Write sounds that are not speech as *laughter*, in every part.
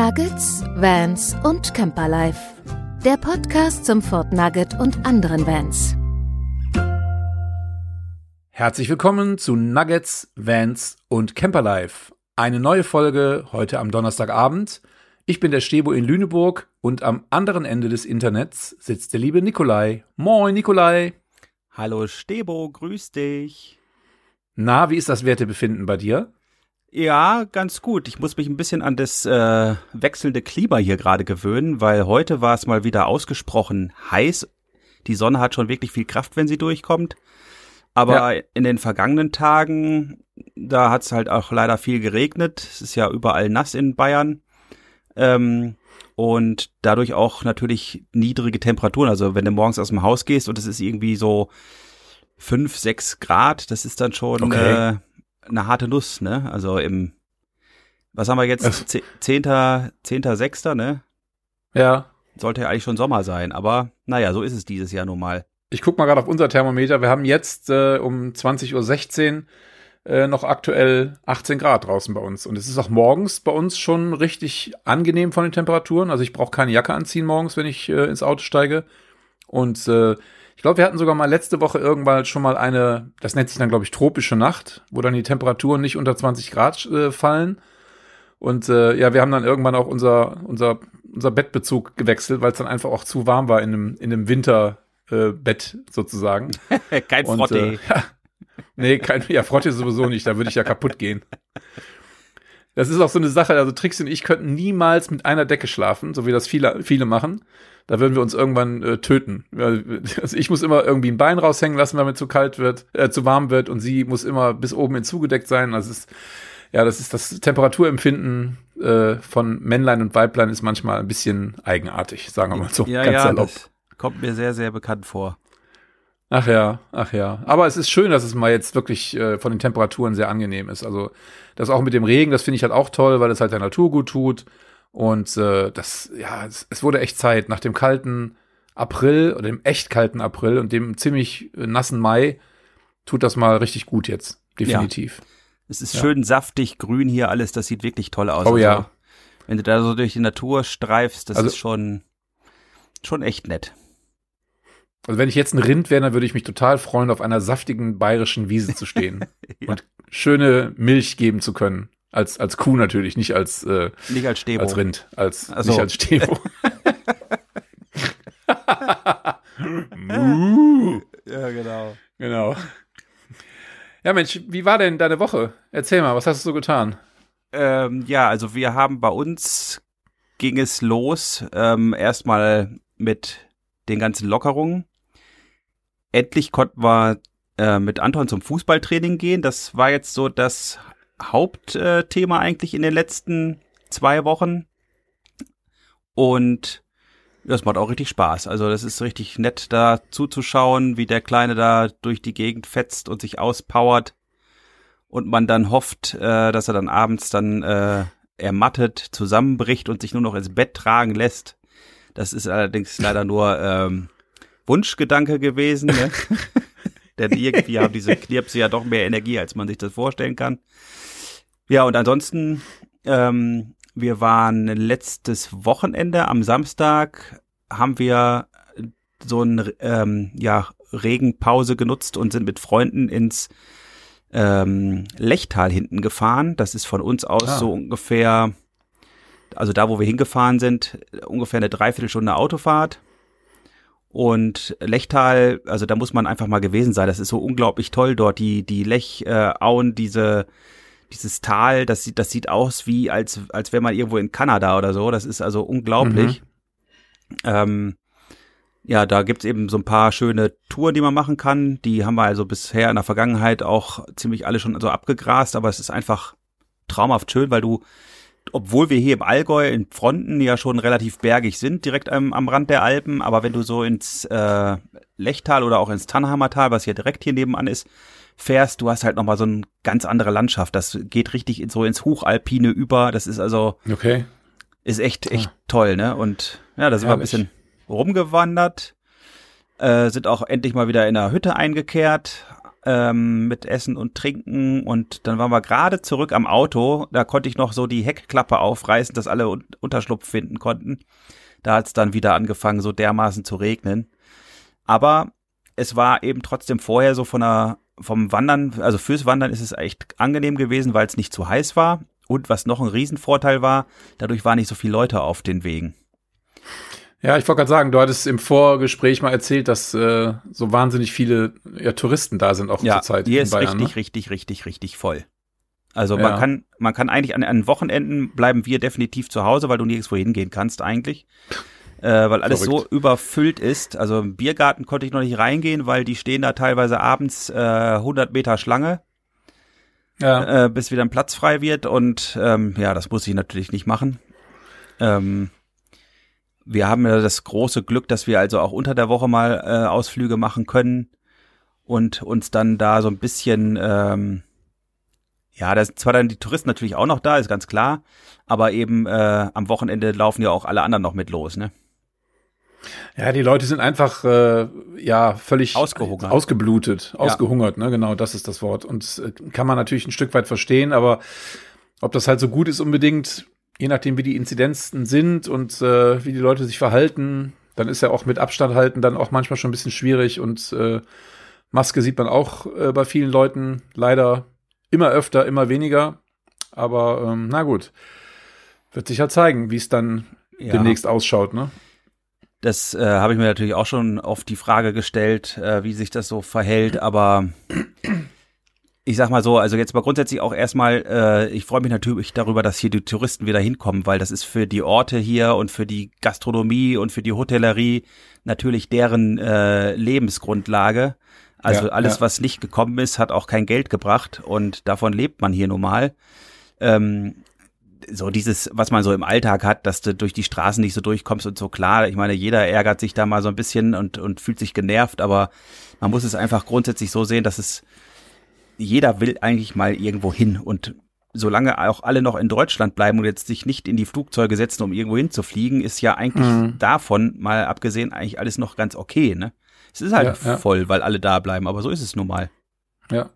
Nuggets, Vans und Camperlife. Der Podcast zum Fort Nugget und anderen Vans. Herzlich willkommen zu Nuggets, Vans und Camperlife. Eine neue Folge heute am Donnerstagabend. Ich bin der Stebo in Lüneburg und am anderen Ende des Internets sitzt der liebe Nikolai. Moin, Nikolai. Hallo Stebo, grüß dich. Na, wie ist das Wertebefinden bei dir? Ja, ganz gut. Ich muss mich ein bisschen an das äh, wechselnde Klima hier gerade gewöhnen, weil heute war es mal wieder ausgesprochen heiß. Die Sonne hat schon wirklich viel Kraft, wenn sie durchkommt. Aber ja. in den vergangenen Tagen, da hat es halt auch leider viel geregnet. Es ist ja überall nass in Bayern. Ähm, und dadurch auch natürlich niedrige Temperaturen. Also wenn du morgens aus dem Haus gehst und es ist irgendwie so fünf, sechs Grad, das ist dann schon okay. äh, eine harte Nuss, ne? Also im, was haben wir jetzt? Zehnter, zehnter, sechster, ne? Ja. Sollte ja eigentlich schon Sommer sein, aber naja, so ist es dieses Jahr nun mal. Ich guck mal gerade auf unser Thermometer. Wir haben jetzt äh, um 20.16 Uhr äh, noch aktuell 18 Grad draußen bei uns. Und es ist auch morgens bei uns schon richtig angenehm von den Temperaturen. Also ich brauche keine Jacke anziehen morgens, wenn ich äh, ins Auto steige. Und äh, ich glaube, wir hatten sogar mal letzte Woche irgendwann schon mal eine, das nennt sich dann, glaube ich, tropische Nacht, wo dann die Temperaturen nicht unter 20 Grad äh, fallen. Und äh, ja, wir haben dann irgendwann auch unser, unser, unser Bettbezug gewechselt, weil es dann einfach auch zu warm war in einem, in einem Winterbett äh, sozusagen. *laughs* kein Frotte. Äh, ja, *laughs* nee, kein, ja, Frotte sowieso nicht, da würde ich ja kaputt gehen. Das ist auch so eine Sache, also Trixie und ich könnten niemals mit einer Decke schlafen, so wie das viele, viele machen da würden wir uns irgendwann äh, töten. *laughs* Also ich muss immer irgendwie ein Bein raushängen lassen, wenn mir zu kalt wird, äh, zu warm wird und sie muss immer bis oben hin zugedeckt sein. Also ist, ja, das ist das Temperaturempfinden äh, von Männlein und Weiblein ist manchmal ein bisschen eigenartig, sagen wir mal so. Ja, ja, das kommt mir sehr, sehr bekannt vor. Ach ja, ach ja. Aber es ist schön, dass es mal jetzt wirklich äh, von den Temperaturen sehr angenehm ist. Also das auch mit dem Regen, das finde ich halt auch toll, weil es halt der Natur gut tut. Und äh, das, ja, es, es, wurde echt Zeit. Nach dem kalten April oder dem echt kalten April und dem ziemlich äh, nassen Mai tut das mal richtig gut jetzt. Definitiv. Ja. Es ist ja. schön saftig, grün hier alles. Das sieht wirklich toll aus. Oh also, ja. Wenn du da so durch die Natur streifst, das also, ist schon, schon echt nett. Also wenn ich jetzt ein Rind wäre, dann würde ich mich total freuen, auf einer saftigen bayerischen Wiese zu stehen *laughs* ja. und schöne Milch geben zu können. Als, als Kuh natürlich, nicht als, äh, nicht als, Stebo. als Rind, als, so. nicht als Stebo. *laughs* ja, genau. Genau. Ja, Mensch, wie war denn deine Woche? Erzähl mal, was hast du so getan? Ähm, ja, also wir haben bei uns ging es los, ähm, erstmal mit den ganzen Lockerungen. Endlich konnten wir äh, mit Anton zum Fußballtraining gehen. Das war jetzt so das Hauptthema eigentlich in den letzten zwei Wochen. Und das macht auch richtig Spaß. Also das ist richtig nett, da zuzuschauen, wie der Kleine da durch die Gegend fetzt und sich auspowert. Und man dann hofft, äh, dass er dann abends dann äh, ermattet, zusammenbricht und sich nur noch ins Bett tragen lässt. Das ist allerdings leider nur ähm, Wunschgedanke gewesen. Ne? *laughs* Denn irgendwie haben diese Knirpse ja doch mehr Energie, als man sich das vorstellen kann. Ja, und ansonsten, ähm, wir waren letztes Wochenende am Samstag, haben wir so ein ähm, ja, Regenpause genutzt und sind mit Freunden ins ähm, Lechtal hinten gefahren. Das ist von uns aus ah. so ungefähr, also da, wo wir hingefahren sind, ungefähr eine Dreiviertelstunde Autofahrt. Und Lechtal, also da muss man einfach mal gewesen sein. Das ist so unglaublich toll dort. Die, die Lechauen, äh, diese dieses Tal, das sieht, das sieht aus wie, als, als wäre man irgendwo in Kanada oder so. Das ist also unglaublich. Mhm. Ähm, ja, da gibt's eben so ein paar schöne Touren, die man machen kann. Die haben wir also bisher in der Vergangenheit auch ziemlich alle schon so abgegrast, aber es ist einfach traumhaft schön, weil du, obwohl wir hier im Allgäu in Fronten ja schon relativ bergig sind, direkt am, am Rand der Alpen, aber wenn du so ins äh, Lechtal oder auch ins Tannheimer Tal, was ja direkt hier nebenan ist, fährst, du hast halt nochmal so eine ganz andere Landschaft. Das geht richtig so ins Hochalpine über. Das ist also, okay. ist echt, echt ah. toll, ne? Und ja, da sind Herrlich. wir ein bisschen rumgewandert, äh, sind auch endlich mal wieder in der Hütte eingekehrt, ähm, mit Essen und Trinken und dann waren wir gerade zurück am Auto. Da konnte ich noch so die Heckklappe aufreißen, dass alle un Unterschlupf finden konnten. Da hat es dann wieder angefangen, so dermaßen zu regnen. Aber es war eben trotzdem vorher so von der, vom Wandern, also fürs Wandern ist es echt angenehm gewesen, weil es nicht zu heiß war. Und was noch ein Riesenvorteil war, dadurch waren nicht so viele Leute auf den Wegen. Ja, ich wollte gerade sagen, du hattest im Vorgespräch mal erzählt, dass äh, so wahnsinnig viele ja, Touristen da sind auch ja, zur Zeit. Hier ist Bayern, richtig, ne? richtig, richtig, richtig voll. Also Ja. man kann, man kann eigentlich an, an Wochenenden bleiben wir definitiv zu Hause, weil du nirgendwo hingehen kannst eigentlich. Äh, weil alles Verrückt. so überfüllt ist. Also im Biergarten konnte ich noch nicht reingehen, weil die stehen da teilweise abends äh, 100 Meter Schlange, Ja, äh, bis wieder ein Platz frei wird. Und ähm, ja, das muss ich natürlich nicht machen. Ähm, wir haben ja das große Glück, dass wir also auch unter der Woche mal äh, Ausflüge machen können und uns dann da so ein bisschen, ähm, ja, da sind zwar dann die Touristen natürlich auch noch da, ist ganz klar, aber eben äh, am Wochenende laufen ja auch alle anderen noch mit los, ne? ja, die Leute sind einfach äh, ja völlig Ausgehungert. ausgeblutet, ausgehungert, ne? Genau, das ist das Wort. Und äh, kann man natürlich ein Stück weit verstehen, aber ob das halt so gut ist unbedingt, je nachdem wie die Inzidenzen sind und äh, wie die Leute sich verhalten, dann ist ja auch mit Abstand halten dann auch manchmal schon ein bisschen schwierig und äh, Maske sieht man auch äh, bei vielen Leuten leider immer öfter, immer weniger. Aber ähm, na gut, wird sich halt zeigen, wie es dann Ja. demnächst ausschaut, ne? Das äh, habe ich mir natürlich auch schon oft die Frage gestellt, äh, wie sich das so verhält, aber ich sag mal so, also jetzt mal grundsätzlich auch erstmal, äh, ich freue mich natürlich darüber, dass hier die Touristen wieder hinkommen, weil das ist für die Orte hier und für die Gastronomie und für die Hotellerie natürlich deren äh, Lebensgrundlage. Also Ja, alles, ja. was nicht gekommen ist, hat auch kein Geld gebracht und davon lebt man hier nun mal. Ähm, so dieses, was man so im Alltag hat, dass du durch die Straßen nicht so durchkommst und so klar. Ich meine, jeder ärgert sich da mal so ein bisschen und, und fühlt sich genervt, aber man muss es einfach grundsätzlich so sehen, dass es jeder will eigentlich mal irgendwo hin und solange auch alle noch in Deutschland bleiben und jetzt sich nicht in die Flugzeuge setzen, um irgendwo hinzufliegen, ist ja eigentlich Mhm. davon mal abgesehen eigentlich alles noch ganz okay, ne? Es ist halt Ja, ja. voll, weil alle da bleiben, aber so ist es nun mal. Ja.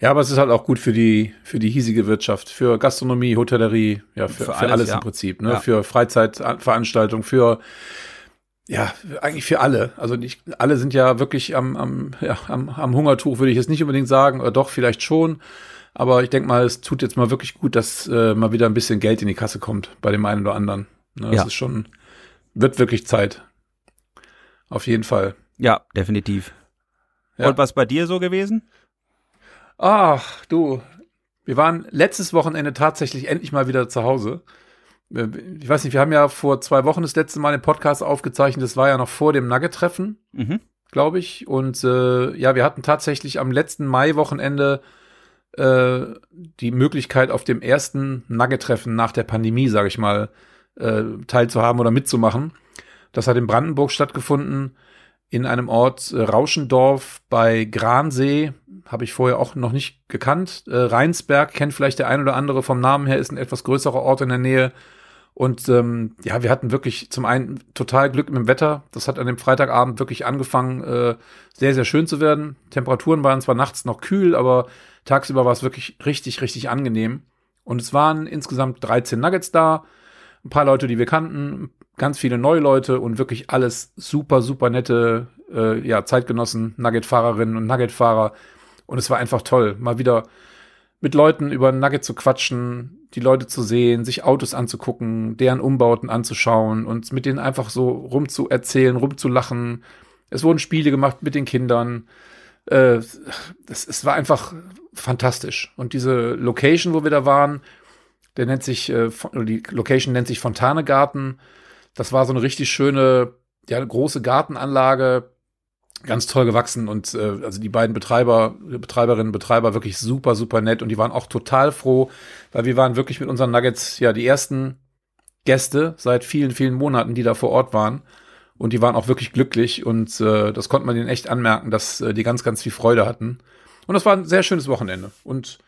Ja, aber es ist halt auch gut für die, für die hiesige Wirtschaft, für Gastronomie, Hotellerie, ja, für, Für für alles, alles, ja. im Prinzip, ne? Für Freizeitveranstaltungen, für, ja, eigentlich für alle. Also nicht, alle sind ja wirklich am, am, ja, am, am Hungertuch, würde ich jetzt nicht unbedingt sagen, oder doch, vielleicht schon. Aber ich denke mal, es tut jetzt mal wirklich gut, dass äh, mal wieder ein bisschen Geld in die Kasse kommt bei dem einen oder anderen. Ne, das Ja. ist schon, wird wirklich Zeit. Auf jeden Fall. Ja, definitiv. Ja. Und was bei dir so gewesen? Ach, du. Wir waren letztes Wochenende tatsächlich endlich mal wieder zu Hause. Äh, Ich weiß nicht, wir haben ja vor zwei Wochen das letzte Mal den Podcast aufgezeichnet. Das war ja noch vor dem Nugget-Treffen, Mhm. glaube ich. Und äh, ja, wir hatten tatsächlich am letzten Mai-Wochenende äh, die Möglichkeit, auf dem ersten Nugget-Treffen nach der Pandemie, sage ich mal, äh, teilzuhaben oder mitzumachen. Das hat in Brandenburg stattgefunden, in einem Ort äh, Rauschendorf bei Gransee. Habe ich vorher auch noch nicht gekannt. Äh, Rheinsberg kennt vielleicht der ein oder andere vom Namen her, ist ein etwas größerer Ort in der Nähe. Und ähm, ja, wir hatten wirklich zum einen total Glück mit dem Wetter. Das hat an dem Freitagabend wirklich angefangen, äh, sehr, sehr schön zu werden. Temperaturen waren zwar nachts noch kühl, aber tagsüber war es wirklich richtig, richtig angenehm. Und es waren insgesamt 13 Nuggets da, ein paar Leute, die wir kannten, ganz viele neue Leute und wirklich alles super, super nette äh, ja, Zeitgenossen, Nugget-Fahrerinnen und Nugget-Fahrer. Und es war einfach toll, mal wieder mit Leuten über Nugget zu quatschen, die Leute zu sehen, sich Autos anzugucken, deren Umbauten anzuschauen und mit denen einfach so rumzuerzählen, rumzulachen. Es wurden Spiele gemacht mit den Kindern. Äh, es, es war einfach fantastisch. Und diese Location, wo wir da waren, der nennt sich, äh, die Location nennt sich Fontanegarten. Das war so eine richtig schöne, ja, große Gartenanlage, ganz toll gewachsen und äh, also die beiden Betreiber, Betreiberinnen Betreiber wirklich super, super nett und die waren auch total froh, weil wir waren wirklich mit unseren Nuggets ja die ersten Gäste seit vielen, vielen Monaten, die da vor Ort waren. Und die waren auch wirklich glücklich und äh, das konnte man denen echt anmerken, dass äh, die ganz, ganz viel Freude hatten. Und das war ein sehr schönes Wochenende. Und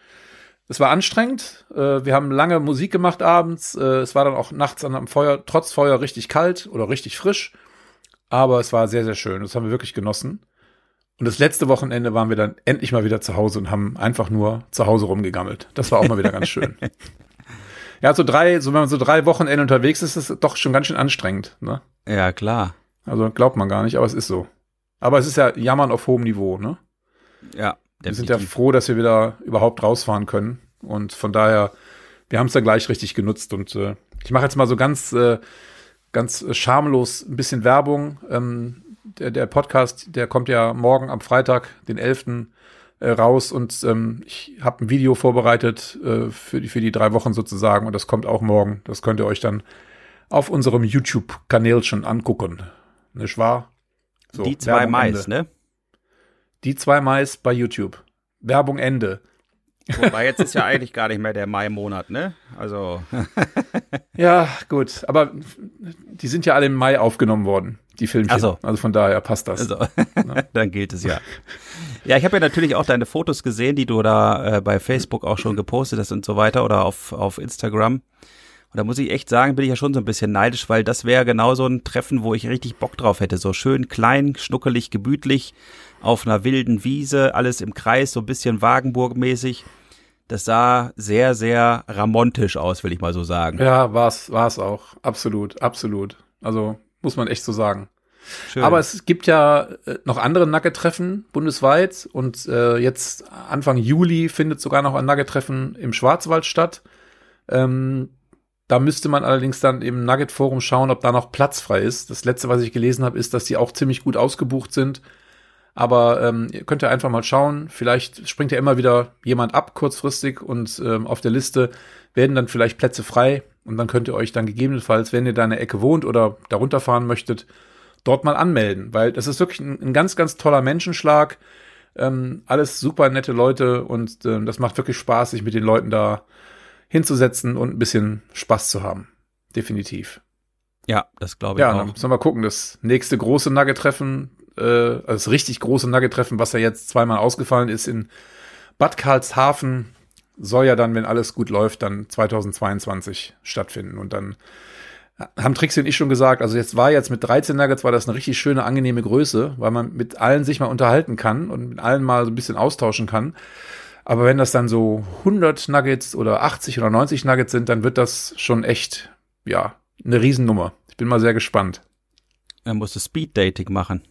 es war anstrengend. Äh, wir haben lange Musik gemacht abends. Äh, es war dann auch nachts an am Feuer, trotz Feuer richtig kalt oder richtig frisch. Aber es war sehr, sehr schön. Das haben wir wirklich genossen. Und das letzte Wochenende waren wir dann endlich mal wieder zu Hause und haben einfach nur zu Hause rumgegammelt. Das war auch mal wieder ganz schön. *laughs* Ja, so drei, so wenn man so drei Wochenende unterwegs ist, ist es doch schon ganz schön anstrengend. Ne? Ja, klar. Also glaubt man gar nicht, aber es ist so. Aber es ist ja Jammern auf hohem Niveau, ne? Ja. Wir sind ja froh, dass wir wieder überhaupt rausfahren können. Und von daher, wir haben es ja gleich richtig genutzt. Und äh, ich mache jetzt mal so ganz, äh, ganz schamlos ein bisschen Werbung. Ähm, der, der Podcast, der kommt ja morgen am Freitag, den 11. Äh, raus. Und ähm, ich habe ein Video vorbereitet äh, für, die, für die drei Wochen sozusagen. Und das kommt auch morgen. Das könnt ihr euch dann auf unserem YouTube-Kanal schon angucken. Nicht wahr? So, die zwei Mais, ne? Die zwei Mais bei YouTube. Werbung Ende. Wobei jetzt ist ja eigentlich gar nicht mehr der Mai-Monat, ne? Also. *laughs* ja, gut. Aber die sind ja alle im Mai aufgenommen worden, die Filmchen. So. Also von daher passt das. Also. *laughs* Dann gilt es ja. Ja, ich habe ja natürlich auch deine Fotos gesehen, die du da äh, bei Facebook auch schon gepostet hast und so weiter oder auf, auf Instagram. Und da muss ich echt sagen, bin ich ja schon so ein bisschen neidisch, weil das wäre genau so ein Treffen, wo ich richtig Bock drauf hätte. So schön klein, schnuckelig, gemütlich, auf einer wilden Wiese, alles im Kreis, so ein bisschen Wagenburg-mäßig. Das sah sehr, sehr ramontisch aus, will ich mal so sagen. Ja, war's, war's auch. Absolut, absolut. Also muss man echt so sagen. Schön. Aber es gibt ja äh, noch andere Nugget-Treffen bundesweit und äh, jetzt Anfang Juli findet sogar noch ein Nugget-Treffen im Schwarzwald statt. Ähm, da müsste man allerdings dann im Nugget-Forum schauen, ob da noch Platz frei ist. Das letzte, was ich gelesen habe, ist, dass die auch ziemlich gut ausgebucht sind. Aber ähm, ihr könnt ja einfach mal schauen. Vielleicht springt ja immer wieder jemand ab kurzfristig und ähm, auf der Liste werden dann vielleicht Plätze frei. Und dann könnt ihr euch dann gegebenenfalls, wenn ihr da in der Ecke wohnt oder darunter fahren möchtet, dort mal anmelden. Weil das ist wirklich ein, ein ganz, ganz toller Menschenschlag. Ähm, alles super nette Leute und ähm, das macht wirklich Spaß, sich mit den Leuten da hinzusetzen und ein bisschen Spaß zu haben. Definitiv. Ja, das glaube ich ja, auch. Ja, dann müssen wir mal gucken. Das nächste große Nugget-Treffen äh, also das richtig große Nugget-Treffen, was ja jetzt zweimal ausgefallen ist in Bad Karlshafen, soll ja dann, wenn alles gut läuft, dann 2022 stattfinden. Und dann haben Trixie und ich schon gesagt, also jetzt war jetzt mit 13 Nuggets war das eine richtig schöne, angenehme Größe, weil man mit allen sich mal unterhalten kann und mit allen mal so ein bisschen austauschen kann. Aber wenn das dann so 100 Nuggets oder 80 oder 90 Nuggets sind, dann wird das schon echt, ja, eine Riesennummer. Ich bin mal sehr gespannt. Er musste Speed Dating machen.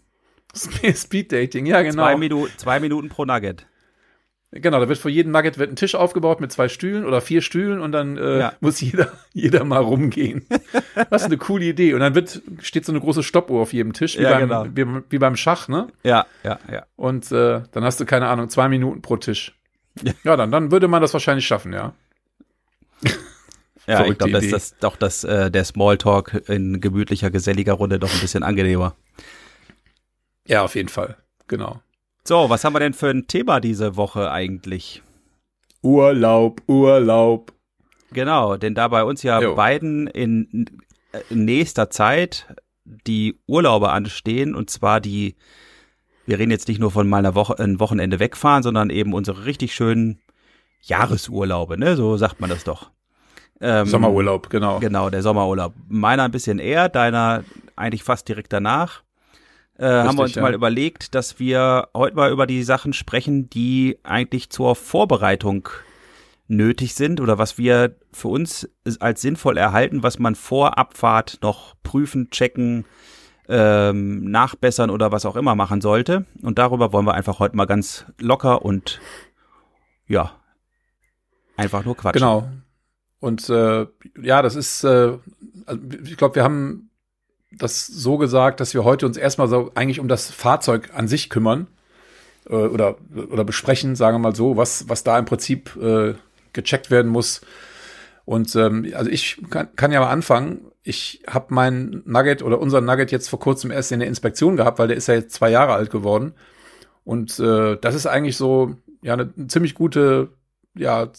Speed Dating, ja genau. Zwei, Minu zwei Minuten pro Nugget. Genau, da wird vor jedem Nugget wird ein Tisch aufgebaut mit zwei Stühlen oder vier Stühlen und dann äh, ja. muss jeder, *laughs* jeder mal rumgehen. *laughs* Was eine coole Idee. Und dann wird, steht so eine große Stoppuhr auf jedem Tisch, wie, ja, beim, genau. wie, wie, beim Schach, ne? Ja, ja, ja. Und äh, dann hast du, keine Ahnung, zwei Minuten pro Tisch. Ja, dann, dann würde man das wahrscheinlich schaffen, ja. *laughs* ja, ich glaube, dass das doch das, äh, der Smalltalk in gemütlicher, geselliger Runde doch ein bisschen angenehmer. Ja, auf jeden Fall. Genau. So, was haben wir denn für ein Thema diese Woche eigentlich? Urlaub, Urlaub. Genau, denn da bei uns ja jo. beiden in, nächster Zeit die Urlaube anstehen und zwar die, wir reden jetzt nicht nur von mal einer Woche, ein Wochenende wegfahren, sondern eben unsere richtig schönen Jahresurlaube, ne? So sagt man das doch. Ähm, Sommerurlaub, genau. Genau, der Sommerurlaub. Meiner ein bisschen eher, deiner eigentlich fast direkt danach äh, haben wir uns ja. mal überlegt, dass wir heute mal über die Sachen sprechen, die eigentlich zur Vorbereitung nötig sind oder was wir für uns als sinnvoll erhalten, was man vor Abfahrt noch prüfen, checken, ähm, nachbessern oder was auch immer machen sollte. Und darüber wollen wir einfach heute mal ganz locker und ja, einfach nur quatschen. Genau. Und äh, ja, das ist, äh, also ich glaube, wir haben das so gesagt, dass wir heute uns erstmal so eigentlich um das Fahrzeug an sich kümmern äh, oder, oder besprechen, sagen wir mal so, was, was da im Prinzip äh, gecheckt werden muss. Und ähm, also ich kann, kann ja mal anfangen. Ich habe meinen Nugget oder unseren Nugget jetzt vor kurzem erst in der Inspektion gehabt, weil der ist ja jetzt zwei Jahre alt geworden. Und äh, das ist eigentlich so ja eine ziemlich gute ja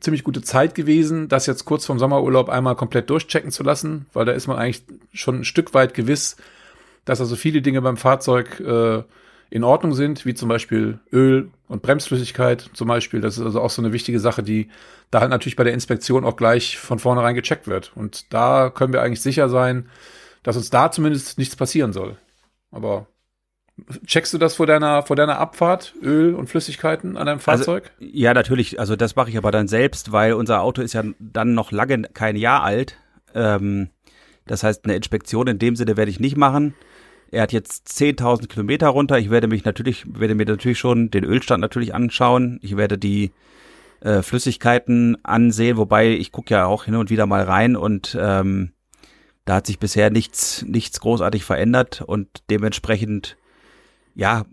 ziemlich gute Zeit gewesen, das jetzt kurz vorm Sommerurlaub einmal komplett durchchecken zu lassen, weil da ist man eigentlich schon ein Stück weit gewiss, dass also viele Dinge beim Fahrzeug äh, in Ordnung sind, wie zum Beispiel Öl und Bremsflüssigkeit zum Beispiel. Das ist also auch so eine wichtige Sache, die da halt natürlich bei der Inspektion auch gleich von vornherein gecheckt wird. Und da können wir eigentlich sicher sein, dass uns da zumindest nichts passieren soll. Aber Checkst du das vor deiner, vor deiner Abfahrt, Öl und Flüssigkeiten an deinem Also, Fahrzeug? ja, natürlich. Also das mache ich aber dann selbst, weil unser Auto ist ja dann noch lange kein Jahr alt. Ähm, das heißt, eine Inspektion in dem Sinne werde ich nicht machen. Er hat jetzt 10.000 Kilometer runter. Ich werde mich natürlich, werde mir natürlich schon den Ölstand natürlich anschauen. Ich werde die äh, Flüssigkeiten ansehen, wobei ich gucke ja auch hin und wieder mal rein und ähm, da hat sich bisher nichts, nichts großartig verändert und dementsprechend, ja,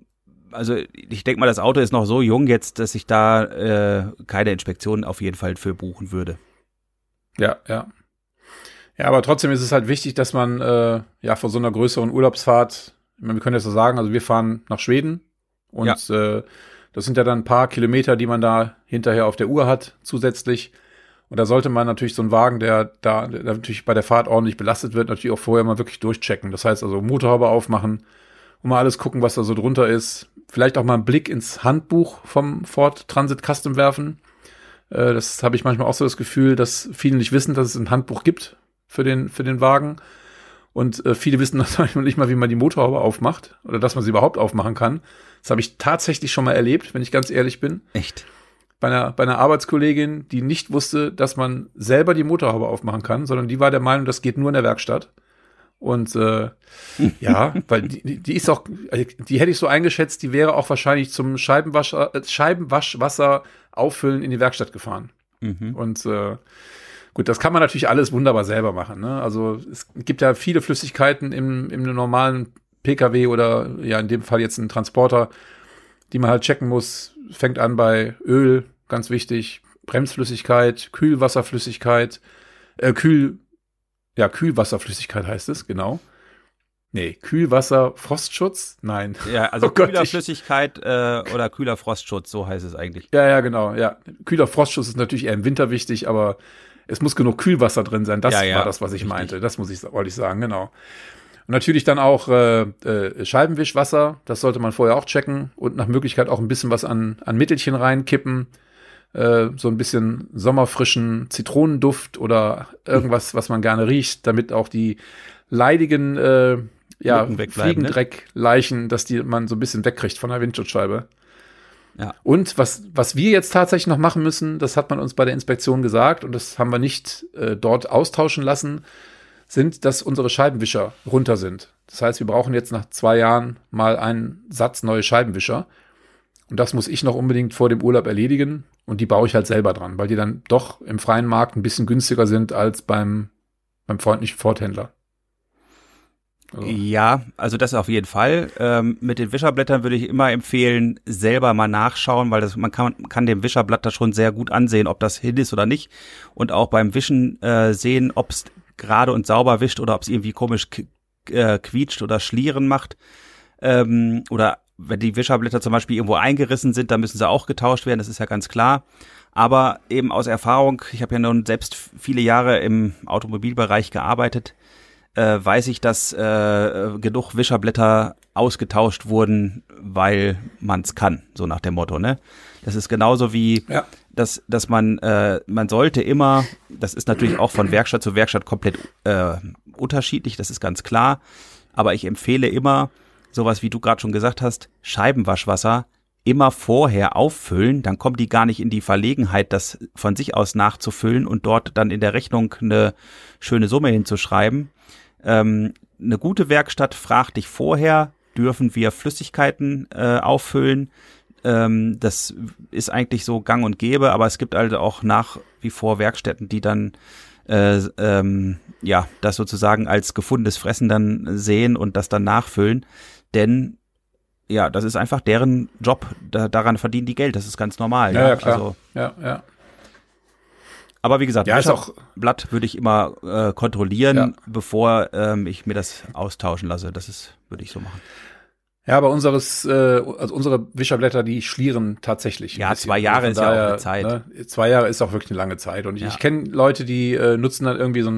also ich denke mal, das Auto ist noch so jung jetzt, dass ich da äh, keine Inspektion auf jeden Fall für buchen würde. Ja, ja. Ja, aber trotzdem ist es halt wichtig, dass man äh, ja vor so einer größeren Urlaubsfahrt, ich meine, wir können jetzt so sagen, also wir fahren nach Schweden und äh, das sind ja dann ein paar Kilometer, die man da hinterher auf der Uhr hat zusätzlich. Und da sollte man natürlich so einen Wagen, der da der natürlich bei der Fahrt ordentlich belastet wird, natürlich auch vorher mal wirklich durchchecken. Das heißt also Motorhaube aufmachen und mal alles gucken, was da so drunter ist. Vielleicht auch mal einen Blick ins Handbuch vom Ford Transit Custom werfen. Äh, das habe ich manchmal auch so das Gefühl, dass viele nicht wissen, dass es ein Handbuch gibt für den, für den Wagen. Und äh, viele wissen *laughs* das manchmal nicht mal, wie man die Motorhaube aufmacht oder dass man sie überhaupt aufmachen kann. Das habe ich tatsächlich schon mal erlebt, wenn ich ganz ehrlich bin. Echt? Bei einer, bei einer Arbeitskollegin, die nicht wusste, dass man selber die Motorhaube aufmachen kann, sondern die war der Meinung, das geht nur in der Werkstatt. Und äh, *laughs* ja, weil die, die ist auch, die hätte ich so eingeschätzt, die wäre auch wahrscheinlich zum Scheibenwasch, äh, Scheibenwaschwasser auffüllen in die Werkstatt gefahren. Mhm. Und äh, gut, das kann man natürlich alles wunderbar selber machen. Ne? Also es gibt ja viele Flüssigkeiten im, im normalen Pkw oder ja in dem Fall jetzt ein Transporter, die man halt checken muss. Fängt an bei Öl, ganz wichtig, Bremsflüssigkeit, Kühlwasserflüssigkeit, äh, Kühl, ja, Kühlwasserflüssigkeit heißt es, genau. Nee, Kühlwasser, Frostschutz? Nein. Ja, also *laughs* Oh Gott, kühler Flüssigkeit äh, oder kühler Frostschutz, so heißt es eigentlich. Ja, ja, genau, ja. Kühler Frostschutz ist natürlich eher im Winter wichtig, aber es muss genug Kühlwasser drin sein. Das Ja, ja, war das, was ich richtig. meinte. Das muss ich, wollte ich sagen, genau. Und natürlich dann auch äh, äh, Scheibenwischwasser, das sollte man vorher auch checken und nach Möglichkeit auch ein bisschen was an, an Mittelchen reinkippen. Äh, so ein bisschen sommerfrischen Zitronenduft oder irgendwas, was man gerne riecht, damit auch die leidigen äh, ja, ne? Fliegendreckleichen, dass die man so ein bisschen wegkriegt von der Windschutzscheibe. Ja. Und was, was wir jetzt tatsächlich noch machen müssen, das hat man uns bei der Inspektion gesagt und das haben wir nicht äh, dort austauschen lassen, sind, dass unsere Scheibenwischer runter sind. Das heißt, wir brauchen jetzt nach zwei Jahren mal einen Satz neue Scheibenwischer. Und das muss ich noch unbedingt vor dem Urlaub erledigen. Und die baue ich halt selber dran, weil die dann doch im freien Markt ein bisschen günstiger sind als beim, beim freundlichen Ford-Händler. Also, Ja, also das auf jeden Fall. Ähm, mit den Wischerblättern würde ich immer empfehlen, selber mal nachschauen, weil das, man kann, kann dem Wischerblatt da schon sehr gut ansehen, ob das hin ist oder nicht. Und auch beim Wischen äh, sehen, ob es gerade und sauber wischt oder ob es irgendwie komisch äh, quietscht oder schlieren macht. Ähm, oder wenn die Wischerblätter zum Beispiel irgendwo eingerissen sind, dann müssen sie auch getauscht werden, das ist ja ganz klar. Aber eben aus Erfahrung, ich habe ja nun selbst viele Jahre im Automobilbereich gearbeitet, äh, weiß ich, dass äh, genug Wischerblätter ausgetauscht wurden, weil man's kann, so nach dem Motto, ne? Das ist genauso wie, Ja. dass, dass man, äh, man sollte immer, das ist natürlich auch von Werkstatt zu Werkstatt komplett äh, unterschiedlich, das ist ganz klar, aber ich empfehle immer, sowas wie du gerade schon gesagt hast, Scheibenwaschwasser immer vorher auffüllen, dann kommen die gar nicht in die Verlegenheit, das von sich aus nachzufüllen und dort dann in der Rechnung eine schöne Summe hinzuschreiben. Ähm, eine gute Werkstatt fragt dich vorher, dürfen wir Flüssigkeiten äh, auffüllen? Ähm, das ist eigentlich so gang und gäbe, aber es gibt halt auch nach wie vor Werkstätten, die dann äh, ähm, ja das sozusagen als gefundenes Fressen dann sehen und das dann nachfüllen. Denn ja, das ist einfach deren Job. Da, daran verdienen die Geld. Das ist ganz normal. Ja, ja, klar. Also, ja, ja. aber wie gesagt, Ja, auch- Blatt würde ich immer äh, kontrollieren, Ja. bevor ähm, ich mir das austauschen lasse. Das ist, würde ich so machen. Ja, aber unseres, äh, also unsere Wischerblätter, die schlieren tatsächlich. Ja, zwei Jahre Von ist ja auch eine Zeit. Ne, zwei Jahre ist auch wirklich eine lange Zeit. Und ich, Ja. ich kenne Leute, die äh, nutzen dann irgendwie so ein,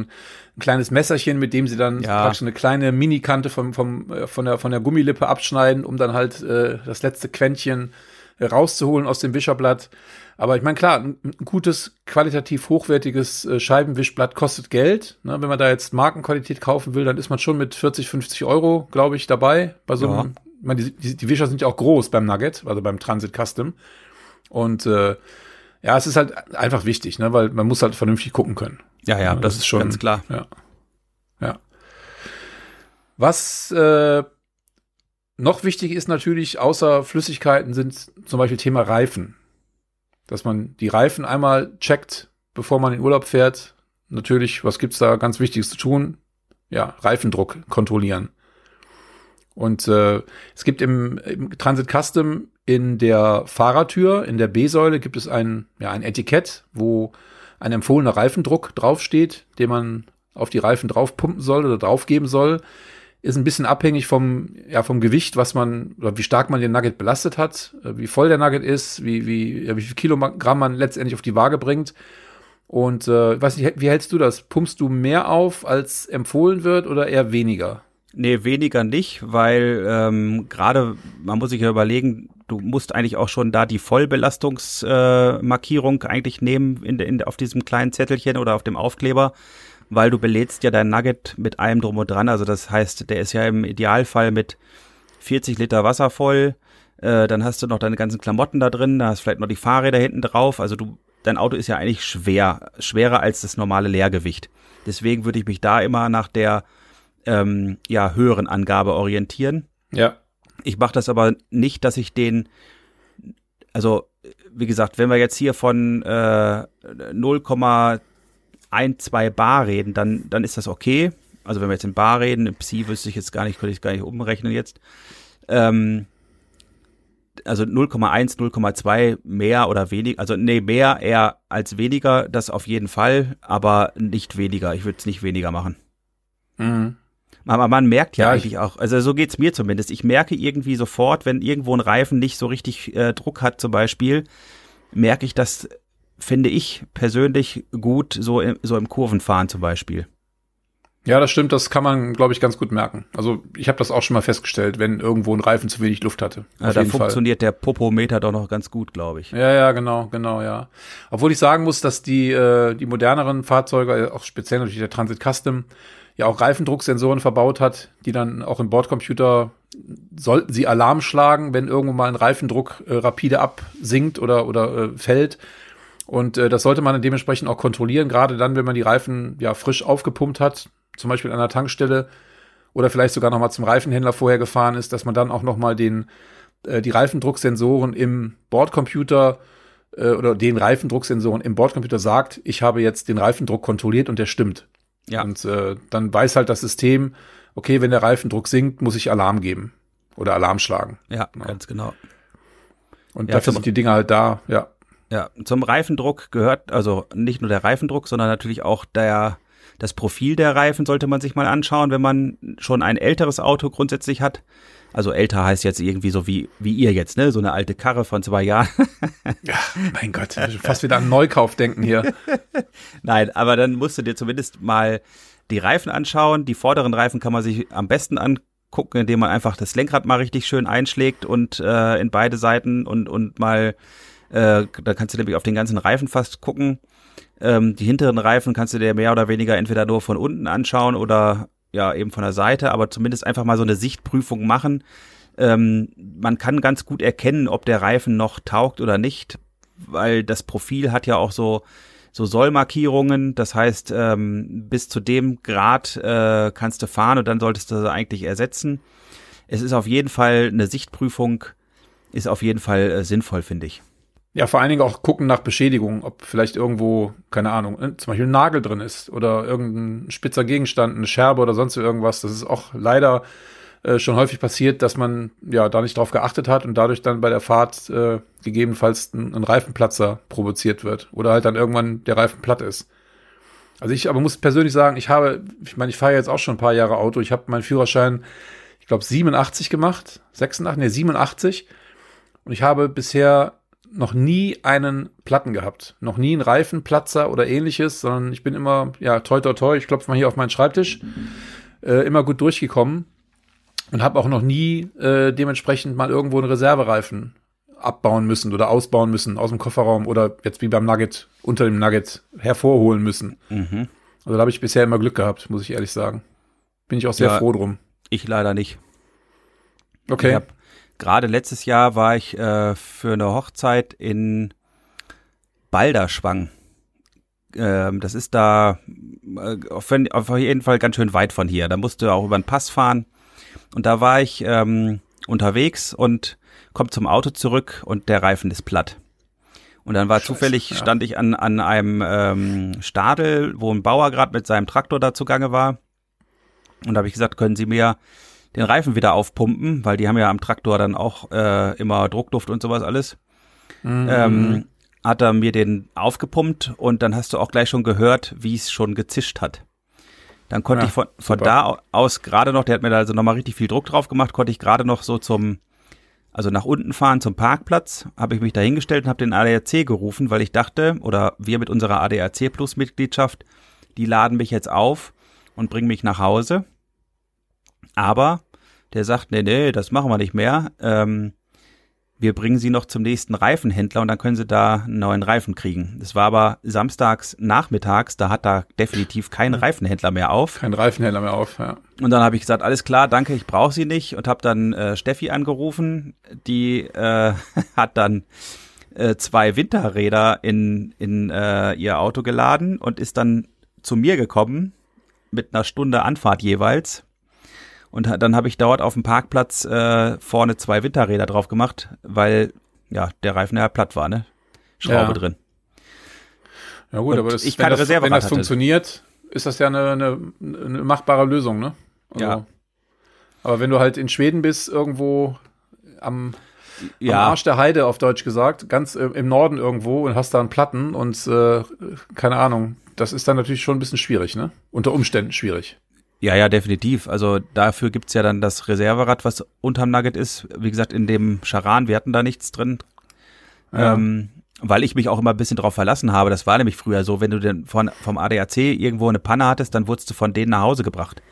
ein kleines Messerchen, mit dem sie dann Ja. praktisch eine kleine Minikante vom, vom, äh, von, der, von der Gummilippe abschneiden, um dann halt äh, das letzte Quäntchen äh, rauszuholen aus dem Wischerblatt. Aber ich meine, klar, ein, ein gutes, qualitativ hochwertiges äh, Scheibenwischblatt kostet Geld. Ne? Wenn man da jetzt Markenqualität kaufen will, dann ist man schon mit 40, 50 Euro, glaube ich, dabei bei so einem die, die, die Wischer sind ja auch groß beim Nugget, also beim Transit Custom. Und äh, ja, es ist halt einfach wichtig, ne, weil man muss halt vernünftig gucken können. Ja, ja, das, das ist schon ganz klar. Ja. Ja. Was äh, noch wichtig ist natürlich, außer Flüssigkeiten, sind zum Beispiel Thema Reifen. Dass man die Reifen einmal checkt, bevor man in Urlaub fährt. Natürlich, was gibt's da ganz Wichtiges zu tun? Ja, Reifendruck kontrollieren. Und äh, es gibt im, im Transit Custom in der Fahrertür, in der B-Säule, gibt es ein, ja, ein Etikett, wo ein empfohlener Reifendruck draufsteht, den man auf die Reifen draufpumpen soll oder draufgeben soll. Ist ein bisschen abhängig vom, ja, vom Gewicht, was man, oder wie stark man den Nugget belastet hat, äh, wie voll der Nugget ist, wie, wie, ja, wie viel Kilogramm man letztendlich auf die Waage bringt. Und äh, weiß nicht, wie hältst du das? Pumpst du mehr auf, als empfohlen wird, oder eher weniger? Nee, weniger nicht, weil ähm, gerade, man muss sich ja überlegen, du musst eigentlich auch schon da die Vollbelastungsmarkierung äh, eigentlich nehmen in, in, auf diesem kleinen Zettelchen oder auf dem Aufkleber, weil du belädst ja dein Nugget mit allem drum und dran. Also das heißt, der ist ja im Idealfall mit 40 Liter Wasser voll. Äh, dann hast du noch deine ganzen Klamotten da drin, da hast vielleicht noch die Fahrräder hinten drauf. Also du, dein Auto ist ja eigentlich schwer, schwerer als das normale Leergewicht. Deswegen würde ich mich da immer nach der ähm, ja, höheren Angabe orientieren. Ja. Ich mache das aber nicht, dass ich den, also wie gesagt, wenn wir jetzt hier von äh, 0,12 Bar reden, dann, dann ist das okay. Also wenn wir jetzt in Bar reden, im Psi wüsste ich jetzt gar nicht, könnte ich gar nicht umrechnen jetzt. Ähm, also 0,1, 0,2 mehr oder weniger, also nee, mehr eher als weniger, das auf jeden Fall, aber nicht weniger. Ich würde es nicht weniger machen. Mhm. Aber man merkt ja, ja eigentlich auch, also so geht's mir zumindest. Ich merke irgendwie sofort, wenn irgendwo ein Reifen nicht so richtig äh, Druck hat, zum Beispiel, merke ich das, finde ich persönlich gut, so im, so im Kurvenfahren zum Beispiel. Ja, das stimmt, das kann man, glaube ich, ganz gut merken. Also ich habe das auch schon mal festgestellt, wenn irgendwo ein Reifen zu wenig Luft hatte. Ja, da funktioniert Fall. der Popometer doch noch ganz gut, glaube ich. Ja, ja, genau, genau, ja. Obwohl ich sagen muss, dass die, äh, die moderneren Fahrzeuge, auch speziell natürlich der Transit Custom, ja auch Reifendrucksensoren verbaut hat, die dann auch im Bordcomputer sollten sie Alarm schlagen, wenn irgendwo mal ein Reifendruck äh, rapide absinkt oder, oder äh, fällt. Und äh, das sollte man dann dementsprechend auch kontrollieren, gerade dann, wenn man die Reifen ja frisch aufgepumpt hat, zum Beispiel an einer Tankstelle oder vielleicht sogar noch mal zum Reifenhändler vorher gefahren ist, dass man dann auch noch mal den äh, die Reifendrucksensoren im Bordcomputer äh, oder den Reifendrucksensoren im Bordcomputer sagt, ich habe jetzt den Reifendruck kontrolliert und der stimmt. Ja. Und äh, dann weiß halt das System, okay, wenn der Reifendruck sinkt, muss ich Alarm geben oder Alarm schlagen. Ja, ja. ganz genau. Und ja, dafür sind die Dinger halt da, ja. Ja, zum Reifendruck gehört also nicht nur der Reifendruck, sondern natürlich auch der das Profil der Reifen sollte man sich mal anschauen, wenn man schon ein älteres Auto grundsätzlich hat. Also älter heißt jetzt irgendwie so wie, wie ihr jetzt, ne? So eine alte Karre von zwei Jahren. *laughs* ja, mein Gott, fast wieder an Neukauf denken hier. *laughs* Nein, aber dann musst du dir zumindest mal die Reifen anschauen. Die vorderen Reifen kann man sich am besten angucken, indem man einfach das Lenkrad mal richtig schön einschlägt und äh, in beide Seiten und, und mal, äh, da kannst du nämlich auf den ganzen Reifen fast gucken. Ähm, die hinteren Reifen kannst du dir mehr oder weniger entweder nur von unten anschauen oder ja eben von der Seite, aber zumindest einfach mal so eine Sichtprüfung machen. Ähm, man kann ganz gut erkennen, ob der Reifen noch taugt oder nicht, weil das Profil hat ja auch so so Sollmarkierungen. Das heißt, ähm, bis zu dem Grad äh, kannst du fahren und dann solltest du sie eigentlich ersetzen. Es ist auf jeden Fall eine Sichtprüfung, ist auf jeden Fall äh, sinnvoll, finde ich. Ja, vor allen Dingen auch gucken nach Beschädigung, ob vielleicht irgendwo, keine Ahnung, äh, zum Beispiel ein Nagel drin ist oder irgendein spitzer Gegenstand, eine Scherbe oder sonst irgendwas. Das ist auch leider äh, schon häufig passiert, dass man ja da nicht drauf geachtet hat und dadurch dann bei der Fahrt äh, gegebenenfalls ein, ein Reifenplatzer provoziert wird oder halt dann irgendwann der Reifen platt ist. Also ich aber muss persönlich sagen, ich habe, ich meine, ich fahre jetzt auch schon ein paar Jahre Auto. Ich habe meinen Führerschein, ich glaube 87 gemacht, 86, nee 87 und ich habe bisher noch nie einen Platten gehabt. Noch nie einen Reifenplatzer oder ähnliches, sondern ich bin immer, ja, toi, toi, toi, ich klopfe mal hier auf meinen Schreibtisch, äh, immer gut durchgekommen und habe auch noch nie äh, dementsprechend mal irgendwo einen Reservereifen abbauen müssen oder ausbauen müssen aus dem Kofferraum oder jetzt wie beim Nugget unter dem Nugget hervorholen müssen. Mhm. Also da habe ich bisher immer Glück gehabt, muss ich ehrlich sagen. Bin ich auch sehr ja, froh drum. Ich leider nicht. Okay. Gerade letztes Jahr war ich äh, für eine Hochzeit in Balderschwang. Ähm, das ist da äh, auf, auf jeden Fall ganz schön weit von hier. Da musst du auch über den Pass fahren. Und da war ich ähm, unterwegs und komme zum Auto zurück und der Reifen ist platt. Und dann war Scheiße, zufällig, ja. stand ich an, an einem ähm, Stadel, wo ein Bauer gerade mit seinem Traktor da zugange war. Und da habe ich gesagt, können Sie mir den Reifen wieder aufpumpen, weil die haben ja am Traktor dann auch äh, immer Druckduft und sowas alles. Mhm. Ähm, hat er mir den aufgepumpt und dann hast du auch gleich schon gehört, wie es schon gezischt hat. Dann konnte ja, ich von, von da aus gerade noch, der hat mir da also nochmal richtig viel Druck drauf gemacht, konnte ich gerade noch so zum, also nach unten fahren zum Parkplatz, habe ich mich da hingestellt und habe den ADAC gerufen, weil ich dachte, oder wir mit unserer ADAC Plus Mitgliedschaft, die laden mich jetzt auf und bringen mich nach Hause. Aber der sagt, nee, nee, das machen wir nicht mehr. Ähm, wir bringen sie noch zum nächsten Reifenhändler und dann können sie da einen neuen Reifen kriegen. Das war aber samstags nachmittags, da hat da definitiv kein Reifenhändler mehr auf. Kein Reifenhändler mehr auf, ja. Und dann habe ich gesagt, alles klar, danke, ich brauche sie nicht und habe dann äh, Steffi angerufen, die äh, *laughs* hat dann äh, zwei Winterräder in, in äh, ihr Auto geladen und ist dann zu mir gekommen mit einer Stunde Anfahrt jeweils und dann habe ich dort auf dem Parkplatz äh, vorne zwei Winterräder drauf gemacht, weil ja der Reifen ja platt war, ne? Schraube ja. drin. Ja gut, und aber das, ich wenn, das, wenn das funktioniert, ist das ja eine, eine, eine machbare Lösung, ne? Also, ja. Aber wenn du halt in Schweden bist, irgendwo am, ja. am Arsch der Heide, auf Deutsch gesagt, ganz äh, im Norden irgendwo und hast da einen Platten und äh, keine Ahnung, das ist dann natürlich schon ein bisschen schwierig, ne? Unter Umständen schwierig. Ja, ja, definitiv. Also dafür gibt's ja dann das Reserverad, was unterm Nugget ist. Wie gesagt, in dem Charan, wir hatten da nichts drin. Ja. Ähm, weil ich mich auch immer ein bisschen drauf verlassen habe. Das war nämlich früher so, wenn du denn von, vom ADAC irgendwo eine Panne hattest, dann wurdest du von denen nach Hause gebracht.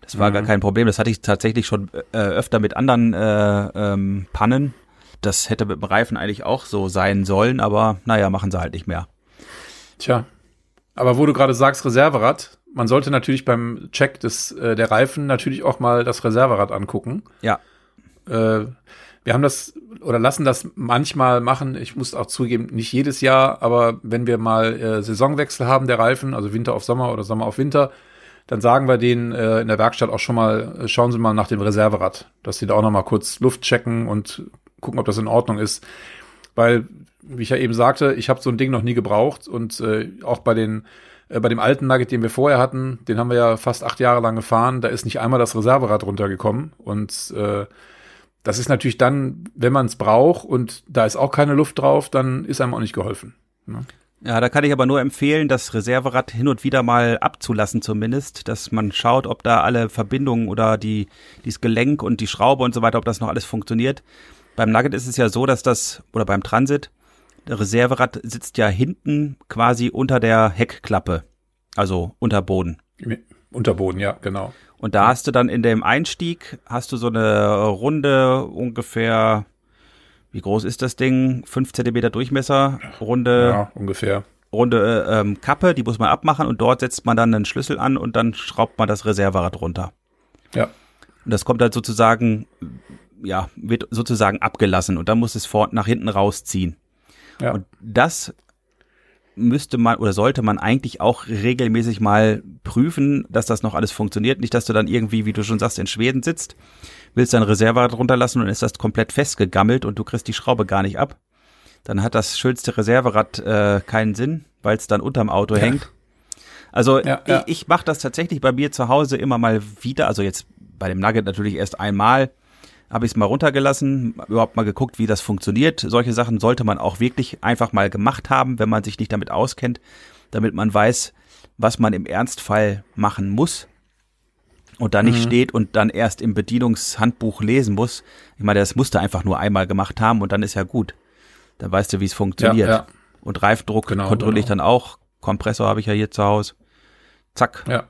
Das war mhm. gar kein Problem. Das hatte ich tatsächlich schon äh, öfter mit anderen äh, ähm, Pannen. Das hätte mit dem Reifen eigentlich auch so sein sollen, aber naja, machen sie halt nicht mehr. Tja. Aber wo du gerade sagst, Reserverad, man sollte natürlich beim Check des, äh, der Reifen natürlich auch mal das Reserverad angucken. Ja. Äh, wir haben das oder lassen das manchmal machen. Ich muss auch zugeben, nicht jedes Jahr, aber wenn wir mal äh, Saisonwechsel haben der Reifen, also Winter auf Sommer oder Sommer auf Winter, dann sagen wir denen äh, in der Werkstatt auch schon mal, äh, schauen Sie mal nach dem Reserverad, dass sie da auch noch mal kurz Luft checken und gucken, ob das in Ordnung ist. Weil, wie ich ja eben sagte, ich habe so ein Ding noch nie gebraucht und äh, auch bei den bei dem alten Nugget, den wir vorher hatten, den haben wir ja fast acht Jahre lang gefahren, da ist nicht einmal das Reserverad runtergekommen. Und äh, das ist natürlich dann, wenn man es braucht und da ist auch keine Luft drauf, dann ist einem auch nicht geholfen. Ne? Ja, da kann ich aber nur empfehlen, das Reserverad hin und wieder mal abzulassen zumindest, dass man schaut, ob da alle Verbindungen oder die, dieses Gelenk und die Schraube und so weiter, ob das noch alles funktioniert. Beim Nugget ist es ja so, dass das, oder beim Transit, Reserverad sitzt ja hinten quasi unter der Heckklappe, also unter Boden. Unter Boden, ja, genau. Und da hast du dann in dem Einstieg, hast du so eine runde, ungefähr, wie groß ist das Ding? Fünf Zentimeter Durchmesser, runde. Ja, ungefähr. Runde äh, ähm, Kappe, die muss man abmachen und dort setzt man dann einen Schlüssel an und dann schraubt man das Reserverad runter. Ja. Und das kommt halt sozusagen, ja, wird sozusagen abgelassen und dann muss es vor, nach hinten rausziehen. Ja. Und das müsste man oder sollte man eigentlich auch regelmäßig mal prüfen, dass das noch alles funktioniert. Nicht, dass du dann irgendwie, wie du schon sagst, in Schweden sitzt, willst dein Reserverad runterlassen und ist das komplett festgegammelt und du kriegst die Schraube gar nicht ab. Dann hat das schönste Reserverad äh, keinen Sinn, weil es dann unterm Auto ja. hängt. Also ja, ja. ich, ich mache das tatsächlich bei mir zu Hause immer mal wieder. Also jetzt bei dem Nugget natürlich erst einmal habe ich es mal runtergelassen, überhaupt mal geguckt, wie das funktioniert. Solche Sachen sollte man auch wirklich einfach mal gemacht haben, wenn man sich nicht damit auskennt, damit man weiß, was man im Ernstfall machen muss und da nicht mhm. steht und dann erst im Bedienungshandbuch lesen muss. Ich meine, das musste einfach nur einmal gemacht haben und dann ist ja gut. Dann weißt du, wie es funktioniert. Ja, ja. Und Reifdruck genau, kontrolliere ich genau. dann auch. Kompressor habe ich ja hier zu Hause. Zack. Ja.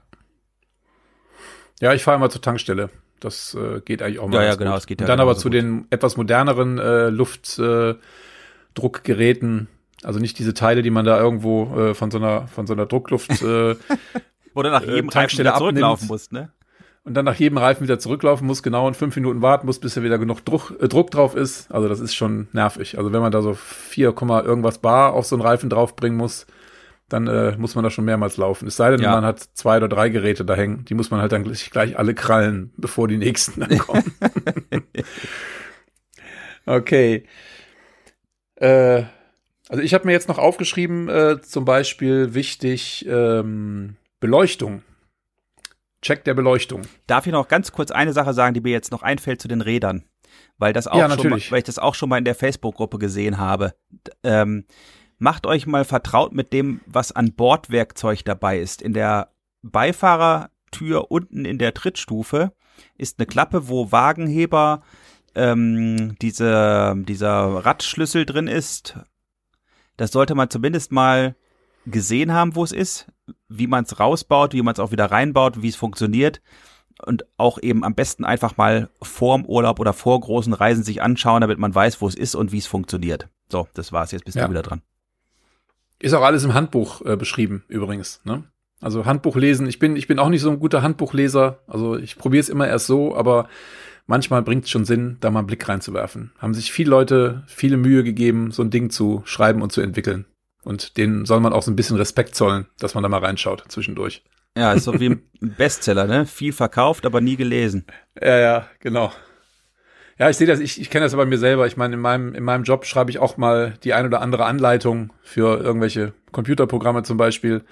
Ja, ich fahre immer zur Tankstelle. Das äh, geht eigentlich auch mal. Ja, ja, genau, es geht ja. Dann aber zu gut. den etwas moderneren äh, Luftdruckgeräten, äh, also nicht diese Teile, die man da irgendwo äh, von so einer von so einer Druckluft äh, *laughs* oder nach jedem äh, Tankstelle zurücklaufen muss, ne? und dann nach jedem Reifen wieder zurücklaufen muss, genau und fünf Minuten warten muss, bis er wieder genug Druck, äh, Druck drauf ist. Also das ist schon nervig. Also wenn man da so 4, irgendwas Bar auf so einen Reifen draufbringen muss, dann äh, muss man da schon mehrmals laufen. Es sei denn, ja. man hat zwei oder drei Geräte da hängen. Die muss man halt dann gleich, gleich alle krallen, bevor die nächsten dann kommen. *laughs* okay. Äh, also ich habe mir jetzt noch aufgeschrieben, äh, zum Beispiel wichtig ähm, Beleuchtung. Check der Beleuchtung. Darf ich noch ganz kurz eine Sache sagen, die mir jetzt noch einfällt zu den Rädern? Weil das auch ja, schon mal, weil ich das auch schon mal in der Facebook-Gruppe gesehen habe. Ähm, macht euch mal vertraut mit dem, was an Bordwerkzeug dabei ist. In der Beifahrertür unten in der Trittstufe ist eine Klappe, wo Wagenheber ähm, diese, dieser Radschlüssel drin ist. Das sollte man zumindest mal gesehen haben, wo es ist, wie man es rausbaut, wie man es auch wieder reinbaut, wie es funktioniert und auch eben am besten einfach mal vorm Urlaub oder vor großen Reisen sich anschauen, damit man weiß, wo es ist und wie es funktioniert. So, das war's. Jetzt bist ja. du wieder dran. Ist auch alles im Handbuch äh, beschrieben, übrigens. Ne? Also Handbuch lesen. Ich bin, ich bin auch nicht so ein guter Handbuchleser. Also ich probiere es immer erst so, aber manchmal bringt es schon Sinn, da mal einen Blick reinzuwerfen. Haben sich viele Leute viele Mühe gegeben, so ein Ding zu schreiben und zu entwickeln. Und denen soll man auch so ein bisschen Respekt zollen, dass man da mal reinschaut zwischendurch. Ja, ist so wie ein Bestseller, ne? Viel verkauft, aber nie gelesen. Ja, ja, genau. Ja, ich sehe das, ich, ich kenne das aber bei mir selber. Ich meine, in meinem, in meinem Job schreibe ich auch mal die ein oder andere Anleitung für irgendwelche Computerprogramme zum Beispiel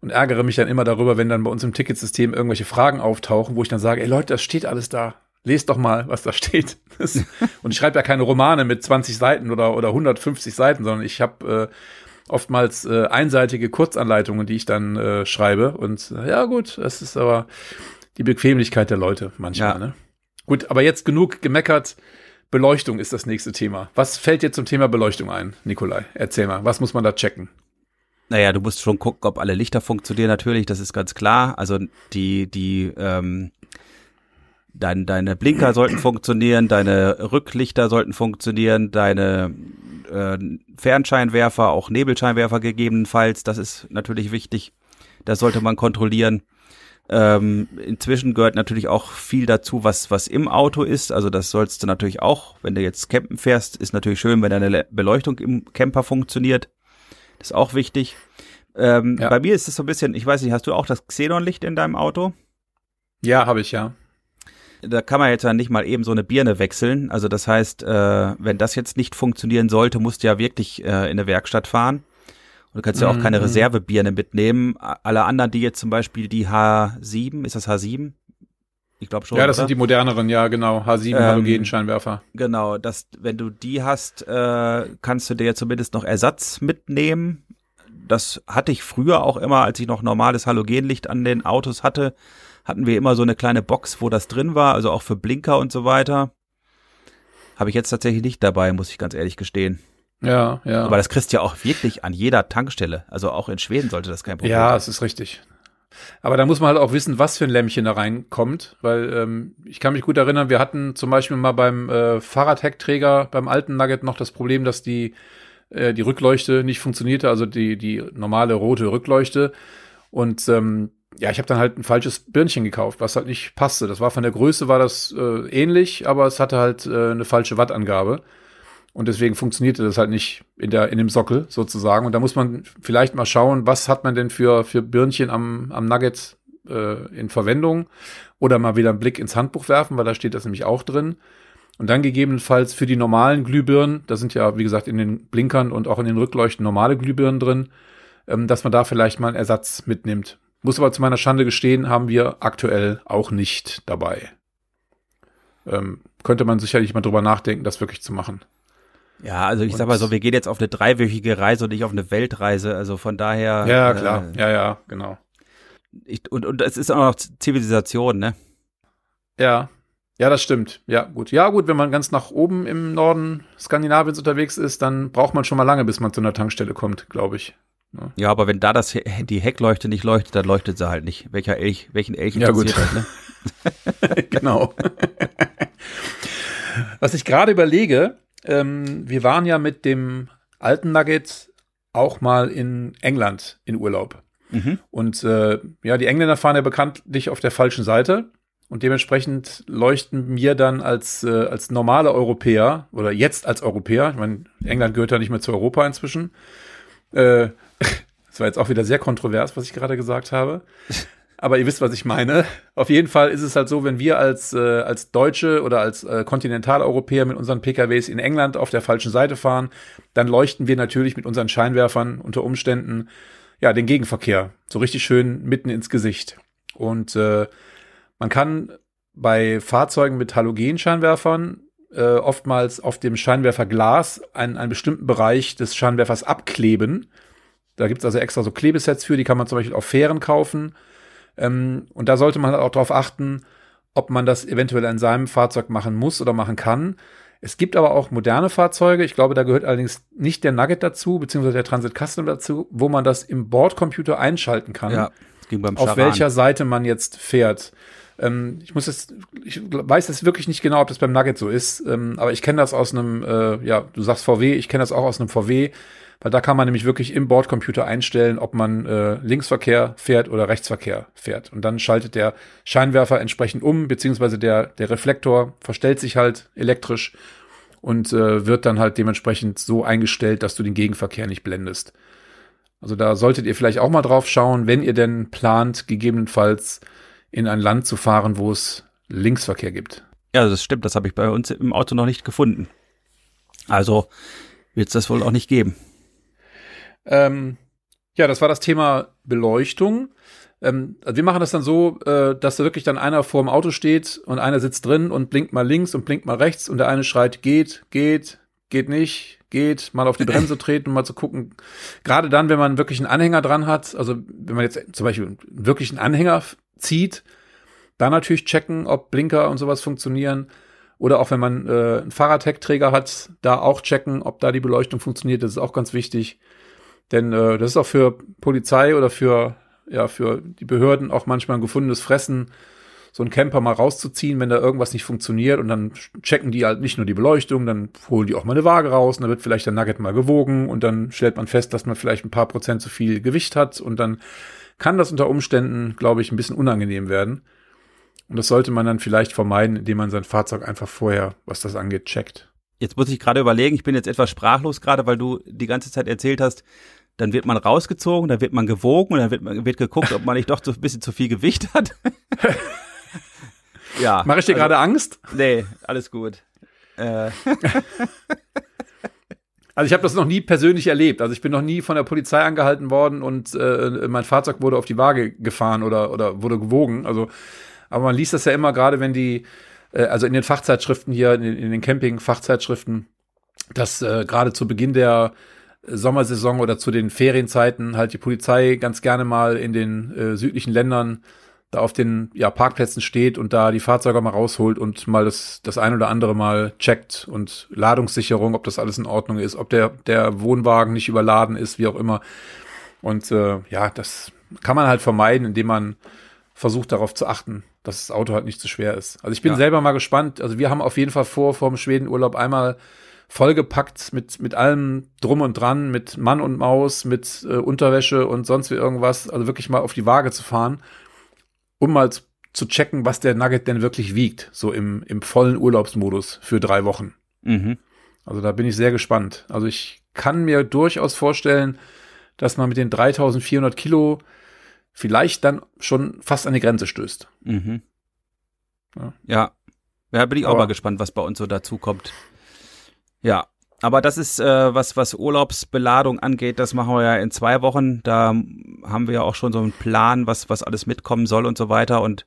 und ärgere mich dann immer darüber, wenn dann bei uns im Ticketsystem irgendwelche Fragen auftauchen, wo ich dann sage, ey Leute, das steht alles da. Lest doch mal, was da steht. *laughs* Das, und ich schreibe ja keine Romane mit 20 Seiten oder, oder 150 Seiten, sondern ich habe äh, oftmals äh, einseitige Kurzanleitungen, die ich dann äh, schreibe. Und äh, ja gut, das ist aber die Bequemlichkeit der Leute manchmal. Ja. Ne? Gut, aber jetzt genug gemeckert. Beleuchtung ist das nächste Thema. Was fällt dir zum Thema Beleuchtung ein, Nikolai? Erzähl mal, was muss man da checken? Naja, du musst schon gucken, ob alle Lichter funktionieren natürlich, das ist ganz klar. Also die, die, ähm, dein, deine Blinker sollten funktionieren, deine Rücklichter sollten funktionieren, deine äh, Fernscheinwerfer, auch Nebelscheinwerfer gegebenenfalls, das ist natürlich wichtig. Das sollte man kontrollieren. Ähm, inzwischen gehört natürlich auch viel dazu, was, was im Auto ist. Also das sollst du natürlich auch, wenn du jetzt campen fährst, ist natürlich schön, wenn deine Beleuchtung im Camper funktioniert. Das ist auch wichtig. Ähm, ja. Bei mir ist es so ein bisschen, ich weiß nicht, hast du auch das Xenonlicht in deinem Auto? Ja, habe ich ja. Da kann man jetzt ja nicht mal eben so eine Birne wechseln. Also das heißt, äh, wenn das jetzt nicht funktionieren sollte, musst du ja wirklich äh, in eine Werkstatt fahren. Und du kannst ja auch keine mhm. Reservebirne mitnehmen. Alle anderen, die jetzt zum Beispiel die H7, ist das H7? Ich glaube schon. Ja, das oder? sind die moderneren, ja, genau. H7 ähm, Halogenscheinwerfer. Genau, das, wenn du die hast, äh, kannst du dir zumindest noch Ersatz mitnehmen. Das hatte ich früher auch immer, als ich noch normales Halogenlicht an den Autos hatte, hatten wir immer so eine kleine Box, wo das drin war, also auch für Blinker und so weiter. Habe ich jetzt tatsächlich nicht dabei, muss ich ganz ehrlich gestehen. Ja, ja. Aber das kriegst du ja auch wirklich an jeder Tankstelle. Also auch in Schweden sollte das kein Problem sein. Ja, es ist richtig. Aber da muss man halt auch wissen, was für ein Lämpchen da reinkommt, weil ähm, ich kann mich gut erinnern, wir hatten zum Beispiel mal beim äh, Fahrradheckträger, beim alten Nugget noch das Problem, dass die, äh, die Rückleuchte nicht funktionierte, also die, die normale rote Rückleuchte. Und ähm, ja, ich habe dann halt ein falsches Birnchen gekauft, was halt nicht passte. Das war von der Größe war das äh, ähnlich, aber es hatte halt äh, eine falsche Wattangabe. Und deswegen funktionierte das halt nicht in der, in dem Sockel sozusagen. Und da muss man vielleicht mal schauen, was hat man denn für, für Birnchen am, am Nugget äh, in Verwendung? Oder mal wieder einen Blick ins Handbuch werfen, weil da steht das nämlich auch drin. Und dann gegebenenfalls für die normalen Glühbirnen, da sind ja, wie gesagt, in den Blinkern und auch in den Rückleuchten normale Glühbirnen drin, ähm, dass man da vielleicht mal einen Ersatz mitnimmt. Muss aber zu meiner Schande gestehen, haben wir aktuell auch nicht dabei. Ähm, könnte man sicherlich mal drüber nachdenken, das wirklich zu machen. Ja, also ich und sag mal so, wir gehen jetzt auf eine dreiwöchige Reise und nicht auf eine Weltreise. Also von daher. Ja, klar. Äh, ja, ja, genau. Ich, und, und es ist auch noch Zivilisation, ne? Ja. Ja, das stimmt. Ja, gut. Ja, gut, wenn man ganz nach oben im Norden Skandinaviens unterwegs ist, dann braucht man schon mal lange, bis man zu einer Tankstelle kommt, glaube ich. Ja. Ne? ja, aber wenn da das die Heckleuchte nicht leuchtet, dann leuchtet sie halt nicht. Welcher Elch, welchen Elch ja, gut. Halt, ne? *laughs* genau. *laughs* Was ich gerade überlege, ähm, wir waren ja mit dem alten Nugget auch mal in England in Urlaub. Mhm. Und äh, ja, die Engländer fahren ja bekanntlich auf der falschen Seite. und dementsprechend leuchten mir dann als, äh, als normale Europäer oder jetzt als Europäer, ich meine, England gehört ja nicht mehr zu Europa inzwischen. Äh, *laughs* das war jetzt auch wieder sehr kontrovers, was ich gerade gesagt habe. Aber ihr wisst, was ich meine. Auf jeden Fall ist es halt so, wenn wir als, äh, als Deutsche oder als äh, Kontinentaleuropäer mit unseren PKWs in England auf der falschen Seite fahren, dann leuchten wir natürlich mit unseren Scheinwerfern unter Umständen ja den Gegenverkehr so richtig schön mitten ins Gesicht. Und äh, man kann bei Fahrzeugen mit Halogenscheinwerfern äh, oftmals auf dem Scheinwerferglas einen, einen bestimmten Bereich des Scheinwerfers abkleben. Da gibt's also extra so Klebesets für, die kann man zum Beispiel auf Fähren kaufen ähm, und da sollte man auch darauf achten, ob man das eventuell in seinem Fahrzeug machen muss oder machen kann. Es gibt aber auch moderne Fahrzeuge, ich glaube, da gehört allerdings nicht der Nugget dazu, beziehungsweise der Transit Custom dazu, wo man das im Bordcomputer einschalten kann. Ja, auf welcher Seite man jetzt fährt. Ähm, ich muss jetzt, ich weiß jetzt wirklich nicht genau, ob das beim Nugget so ist, ähm, aber ich kenne das aus einem, äh, ja, du sagst VW, ich kenne das auch aus einem VW. Weil da kann man nämlich wirklich im Bordcomputer einstellen, ob man äh, Linksverkehr fährt oder Rechtsverkehr fährt. Und dann schaltet der Scheinwerfer entsprechend um, beziehungsweise der, der Reflektor verstellt sich halt elektrisch und äh, wird dann halt dementsprechend so eingestellt, dass du den Gegenverkehr nicht blendest. Also da solltet ihr vielleicht auch mal drauf schauen, wenn ihr denn plant, gegebenenfalls in ein Land zu fahren, wo es Linksverkehr gibt. Ja, das stimmt. Das habe ich bei uns im Auto noch nicht gefunden. Also wird es das wohl auch nicht geben. Ähm, ja, das war das Thema Beleuchtung. Ähm, also wir machen das dann so, äh, dass da wirklich dann einer vor dem Auto steht und einer sitzt drin und blinkt mal links und blinkt mal rechts und der eine schreit, geht, geht, geht nicht, geht, mal auf die Bremse *laughs* treten, mal zu gucken. Gerade dann, wenn man wirklich einen Anhänger dran hat, also wenn man jetzt zum Beispiel wirklich einen Anhänger zieht, dann natürlich checken, ob Blinker und sowas funktionieren. Oder auch wenn man äh, einen Fahrradheckträger hat, da auch checken, ob da die Beleuchtung funktioniert. Das ist auch ganz wichtig. Denn äh, das ist auch für Polizei oder für, ja, für die Behörden auch manchmal ein gefundenes Fressen, so einen Camper mal rauszuziehen, wenn da irgendwas nicht funktioniert. Und dann checken die halt nicht nur die Beleuchtung, dann holen die auch mal eine Waage raus und dann wird vielleicht der Nugget mal gewogen und dann stellt man fest, dass man vielleicht ein paar Prozent zu viel Gewicht hat und dann kann das unter Umständen, glaube ich, ein bisschen unangenehm werden. Und das sollte man dann vielleicht vermeiden, indem man sein Fahrzeug einfach vorher, was das angeht, checkt. Jetzt muss ich gerade überlegen, ich bin jetzt etwas sprachlos gerade, weil du die ganze Zeit erzählt hast, dann wird man rausgezogen, dann wird man gewogen und dann wird, man, wird geguckt, ob man nicht doch so ein bisschen zu viel Gewicht hat. *laughs* ja. Mache ich dir also, gerade Angst? Nee, alles gut. Äh. *laughs* Also ich habe das noch nie persönlich erlebt. Also ich bin noch nie von der Polizei angehalten worden und äh, mein Fahrzeug wurde auf die Waage gefahren oder, oder wurde gewogen. Also, aber man liest das ja immer gerade, wenn die, äh, also in den Fachzeitschriften hier, in, in den Camping-Fachzeitschriften, dass äh, gerade zu Beginn der Sommersaison oder zu den Ferienzeiten halt die Polizei ganz gerne mal in den äh, südlichen Ländern da auf den ja, Parkplätzen steht und da die Fahrzeuge mal rausholt und mal das, das ein oder andere mal checkt und Ladungssicherung, ob das alles in Ordnung ist, ob der, der Wohnwagen nicht überladen ist, wie auch immer. Und äh, ja, das kann man halt vermeiden, indem man versucht darauf zu achten, dass das Auto halt nicht zu schwer ist. Also ich bin ja. selber mal gespannt. Also wir haben auf jeden Fall vor, vor dem Schwedenurlaub einmal vollgepackt mit, mit allem drum und dran, mit Mann und Maus, mit äh, Unterwäsche und sonst wie irgendwas, also wirklich mal auf die Waage zu fahren, um mal zu checken, was der Nugget denn wirklich wiegt, so im, im vollen Urlaubsmodus für drei Wochen. Mhm. Also da bin ich sehr gespannt. Also ich kann mir durchaus vorstellen, dass man mit den 3400 Kilo vielleicht dann schon fast an die Grenze stößt. Mhm. Ja. ja. Ja, bin ich auch Aber, mal gespannt, was bei uns so dazu kommt. Ja, aber das ist äh, was, was Urlaubsbeladung angeht, das machen wir ja in zwei Wochen. Da haben wir ja auch schon so einen Plan, was, was alles mitkommen soll und so weiter. Und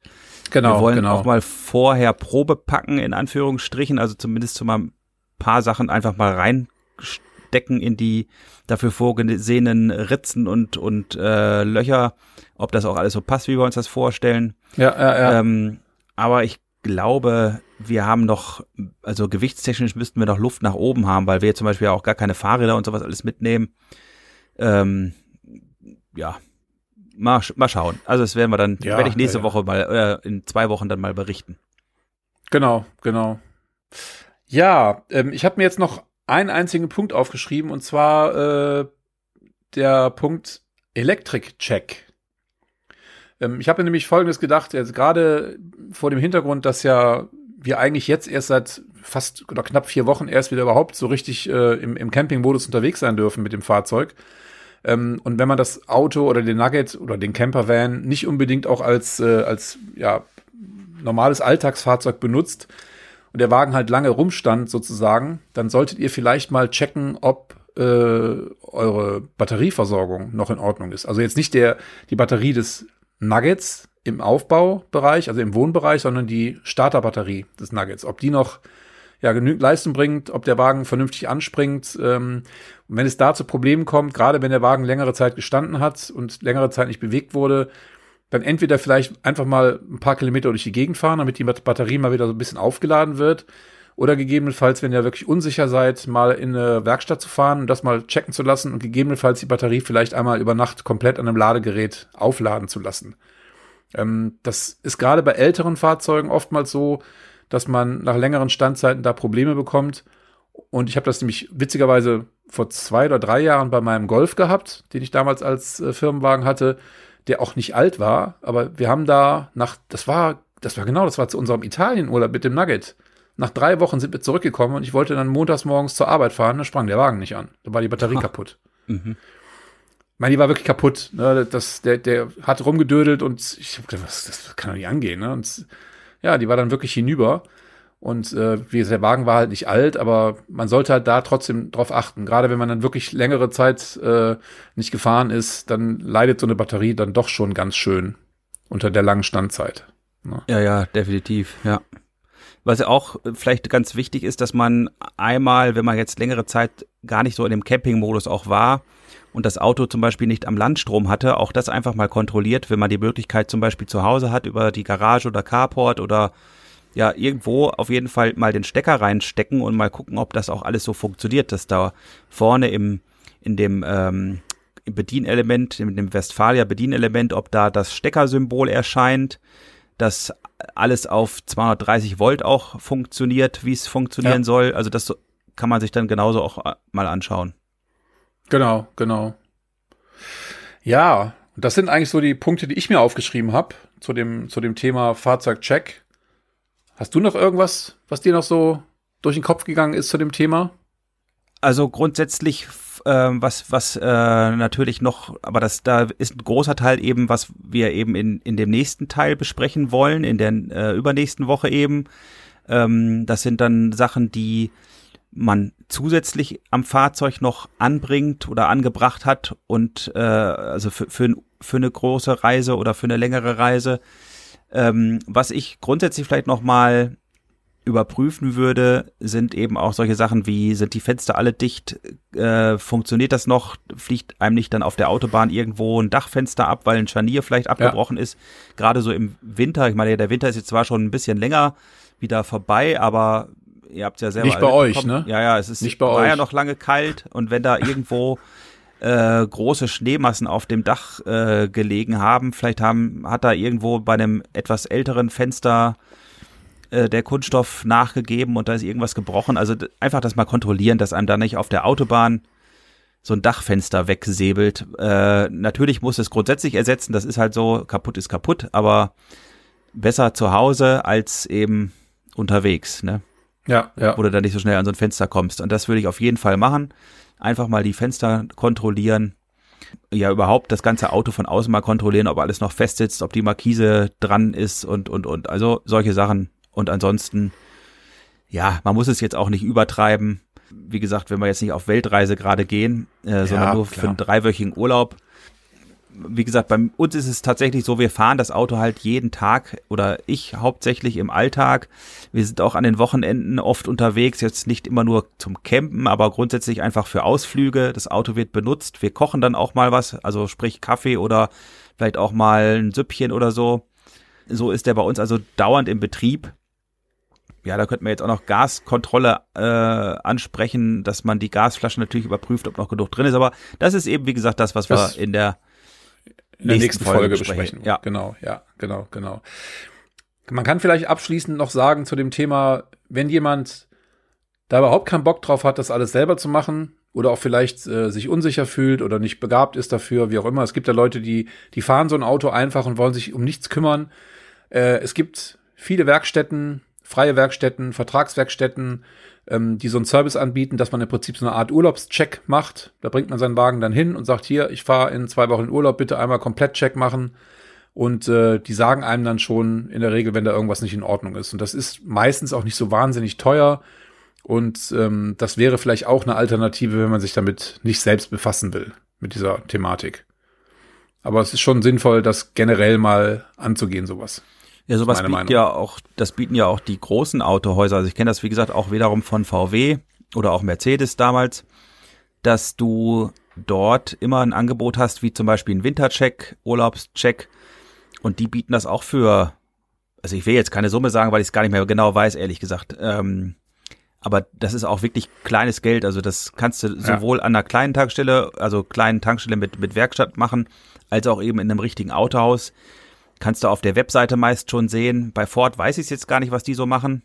genau, wir wollen genau. auch mal vorher Probe packen, in Anführungsstrichen, also zumindest zu mal ein paar Sachen einfach mal reinstecken in die dafür vorgesehenen Ritzen und, und äh, Löcher, ob das auch alles so passt, wie wir uns das vorstellen. Ja, ja, ja. Ähm, aber ich glaube, wir haben noch, also gewichtstechnisch müssten wir noch Luft nach oben haben, weil wir zum Beispiel auch gar keine Fahrräder und sowas alles mitnehmen. Ähm, ja, mal, mal schauen. Also das werden wir dann, ja, werde ich nächste ja, ja. Woche mal, äh, in zwei Wochen dann mal berichten. Genau, genau. Ja, ähm, ich habe mir jetzt noch einen einzigen Punkt aufgeschrieben und zwar äh, der Punkt Electric Check. Ähm, ich habe mir nämlich Folgendes gedacht, jetzt gerade vor dem Hintergrund, dass ja wir eigentlich jetzt erst seit fast oder knapp vier Wochen erst wieder überhaupt so richtig äh, im, im Campingmodus unterwegs sein dürfen mit dem Fahrzeug. Ähm, und wenn man das Auto oder den Nugget oder den Campervan nicht unbedingt auch als, äh, als ja, normales Alltagsfahrzeug benutzt und der Wagen halt lange rumstand sozusagen, dann solltet ihr vielleicht mal checken, ob äh, eure Batterieversorgung noch in Ordnung ist. Also jetzt nicht der, die Batterie des Nuggets im Aufbaubereich, also im Wohnbereich, sondern die Starterbatterie des Nuggets. Ob die noch ja, genügend Leistung bringt, ob der Wagen vernünftig anspringt. Ähm, und wenn es da zu Problemen kommt, gerade wenn der Wagen längere Zeit gestanden hat und längere Zeit nicht bewegt wurde, dann entweder vielleicht einfach mal ein paar Kilometer durch die Gegend fahren, damit die Batterie mal wieder so ein bisschen aufgeladen wird. Oder gegebenenfalls, wenn ihr wirklich unsicher seid, mal in eine Werkstatt zu fahren und das mal checken zu lassen und gegebenenfalls die Batterie vielleicht einmal über Nacht komplett an einem Ladegerät aufladen zu lassen. Ähm, das ist gerade bei älteren Fahrzeugen oftmals so, dass man nach längeren Standzeiten da Probleme bekommt. Und ich habe das nämlich witzigerweise vor zwei oder drei Jahren bei meinem Golf gehabt, den ich damals als äh, Firmenwagen hatte, der auch nicht alt war, aber wir haben da nach, das war, das war genau, das war zu unserem Italienurlaub mit dem Nugget. Nach drei Wochen sind wir zurückgekommen und ich wollte dann montags morgens zur Arbeit fahren, da sprang der Wagen nicht an. Da war die Batterie Ach. kaputt. Mhm. Meine, die war wirklich kaputt. Ne? Das, der, der hat rumgedödelt und ich hab gedacht, das kann doch nicht angehen. Ne? Und ja, die war dann wirklich hinüber. Und äh, wie gesagt, der Wagen war halt nicht alt, aber man sollte halt da trotzdem drauf achten. Gerade wenn man dann wirklich längere Zeit äh, nicht gefahren ist, dann leidet so eine Batterie dann doch schon ganz schön unter der langen Standzeit. Ne? Ja, ja, definitiv, ja. Was ja auch vielleicht ganz wichtig ist, dass man einmal, wenn man jetzt längere Zeit gar nicht so in dem Camping-Modus auch war, und das Auto zum Beispiel nicht am Landstrom hatte, auch das einfach mal kontrolliert, wenn man die Möglichkeit zum Beispiel zu Hause hat, über die Garage oder Carport oder ja, irgendwo auf jeden Fall mal den Stecker reinstecken und mal gucken, ob das auch alles so funktioniert, dass da vorne im, in dem ähm, Bedienelement, in dem Westfalia Bedienelement, ob da das Steckersymbol erscheint, dass alles auf 230 Volt auch funktioniert, wie es funktionieren ja. soll. Also das kann man sich dann genauso auch äh, mal anschauen. Genau, genau. Ja, das sind eigentlich so die Punkte, die ich mir aufgeschrieben habe zu dem, zu dem Thema Fahrzeugcheck. Hast du noch irgendwas, was dir noch so durch den Kopf gegangen ist zu dem Thema? Also grundsätzlich, äh, was, was äh, natürlich noch, aber das, da ist ein großer Teil eben, was wir eben in, in dem nächsten Teil besprechen wollen, in der äh, übernächsten Woche eben. Ähm, das sind dann Sachen, die man zusätzlich am Fahrzeug noch anbringt oder angebracht hat und äh, also für, für, für eine große Reise oder für eine längere Reise. Ähm, was ich grundsätzlich vielleicht noch mal überprüfen würde, sind eben auch solche Sachen wie, sind die Fenster alle dicht, äh, funktioniert das noch, fliegt einem nicht dann auf der Autobahn irgendwo ein Dachfenster ab, weil ein Scharnier vielleicht abgebrochen ja. ist. Gerade so im Winter, ich meine, der Winter ist jetzt zwar schon ein bisschen länger wieder vorbei, aber ihr habt ja selber. Nicht bei euch, ne? Ja, ja, es ist nicht bei war euch. ja noch lange kalt und wenn da irgendwo *laughs* äh, große Schneemassen auf dem Dach äh, gelegen haben, vielleicht haben, hat da irgendwo bei einem etwas älteren Fenster äh, der Kunststoff nachgegeben und da ist irgendwas gebrochen. Also einfach das mal kontrollieren, dass einem da nicht auf der Autobahn so ein Dachfenster wegsäbelt. Äh, natürlich muss es grundsätzlich ersetzen, das ist halt so, kaputt ist kaputt, aber besser zu Hause als eben unterwegs, ne? Ja, ja. Wo du dann nicht so schnell an so ein Fenster kommst. Und das würde ich auf jeden Fall machen. Einfach mal die Fenster kontrollieren. Ja, überhaupt das ganze Auto von außen mal kontrollieren, ob alles noch fest sitzt, ob die Markise dran ist und, und, und. Also solche Sachen. Und ansonsten, ja, man muss es jetzt auch nicht übertreiben. Wie gesagt, wenn wir jetzt nicht auf Weltreise gerade gehen, äh, sondern nur klar. für einen dreiwöchigen Urlaub, wie gesagt, bei uns ist es tatsächlich so, wir fahren das Auto halt jeden Tag oder ich hauptsächlich im Alltag. Wir sind auch an den Wochenenden oft unterwegs, jetzt nicht immer nur zum Campen, aber grundsätzlich einfach für Ausflüge. Das Auto wird benutzt. Wir kochen dann auch mal was, also sprich Kaffee oder vielleicht auch mal ein Süppchen oder so. So ist der bei uns also dauernd im Betrieb. Ja, da könnten wir jetzt auch noch Gaskontrolle äh, ansprechen, dass man die Gasflaschen natürlich überprüft, ob noch genug drin ist. Aber das ist eben, wie gesagt, das, was das wir in der in der nächsten, Folge, Folge besprechen. besprechen. Ja. Genau, ja, genau, genau. Man kann vielleicht abschließend noch sagen zu dem Thema, wenn jemand da überhaupt keinen Bock drauf hat, das alles selber zu machen, oder auch vielleicht äh, sich unsicher fühlt oder nicht begabt ist dafür, wie auch immer. Es gibt ja Leute, die, die fahren so ein Auto einfach und wollen sich um nichts kümmern. Äh, es gibt viele Werkstätten, freie Werkstätten, Vertragswerkstätten, ähm, die so einen Service anbieten, dass man im Prinzip so eine Art Urlaubscheck macht. Da bringt man seinen Wagen dann hin und sagt, hier, ich fahre in zwei Wochen in Urlaub, bitte einmal komplett Check machen. Und äh, die sagen einem dann schon in der Regel, wenn da irgendwas nicht in Ordnung ist. Und das ist meistens auch nicht so wahnsinnig teuer. Und ähm, das wäre vielleicht auch eine Alternative, wenn man sich damit nicht selbst befassen will, mit dieser Thematik. Aber es ist schon sinnvoll, das generell mal anzugehen, sowas. Ja, sowas bieten Meinung. ja auch, das bieten ja auch die großen Autohäuser. Also ich kenne das, wie gesagt, auch wiederum von VW oder auch Mercedes damals, dass du dort immer ein Angebot hast, wie zum Beispiel ein Wintercheck, Urlaubscheck. Und die bieten das auch für, also ich will jetzt keine Summe sagen, weil ich es gar nicht mehr genau weiß, ehrlich gesagt. Ähm, aber das ist auch wirklich kleines Geld. Also das kannst du sowohl ja. an einer kleinen Tankstelle, also kleinen Tankstelle mit, mit Werkstatt machen, als auch eben in einem richtigen Autohaus. Kannst du auf der Webseite meist schon sehen. Bei Ford weiß ich jetzt gar nicht, was die so machen.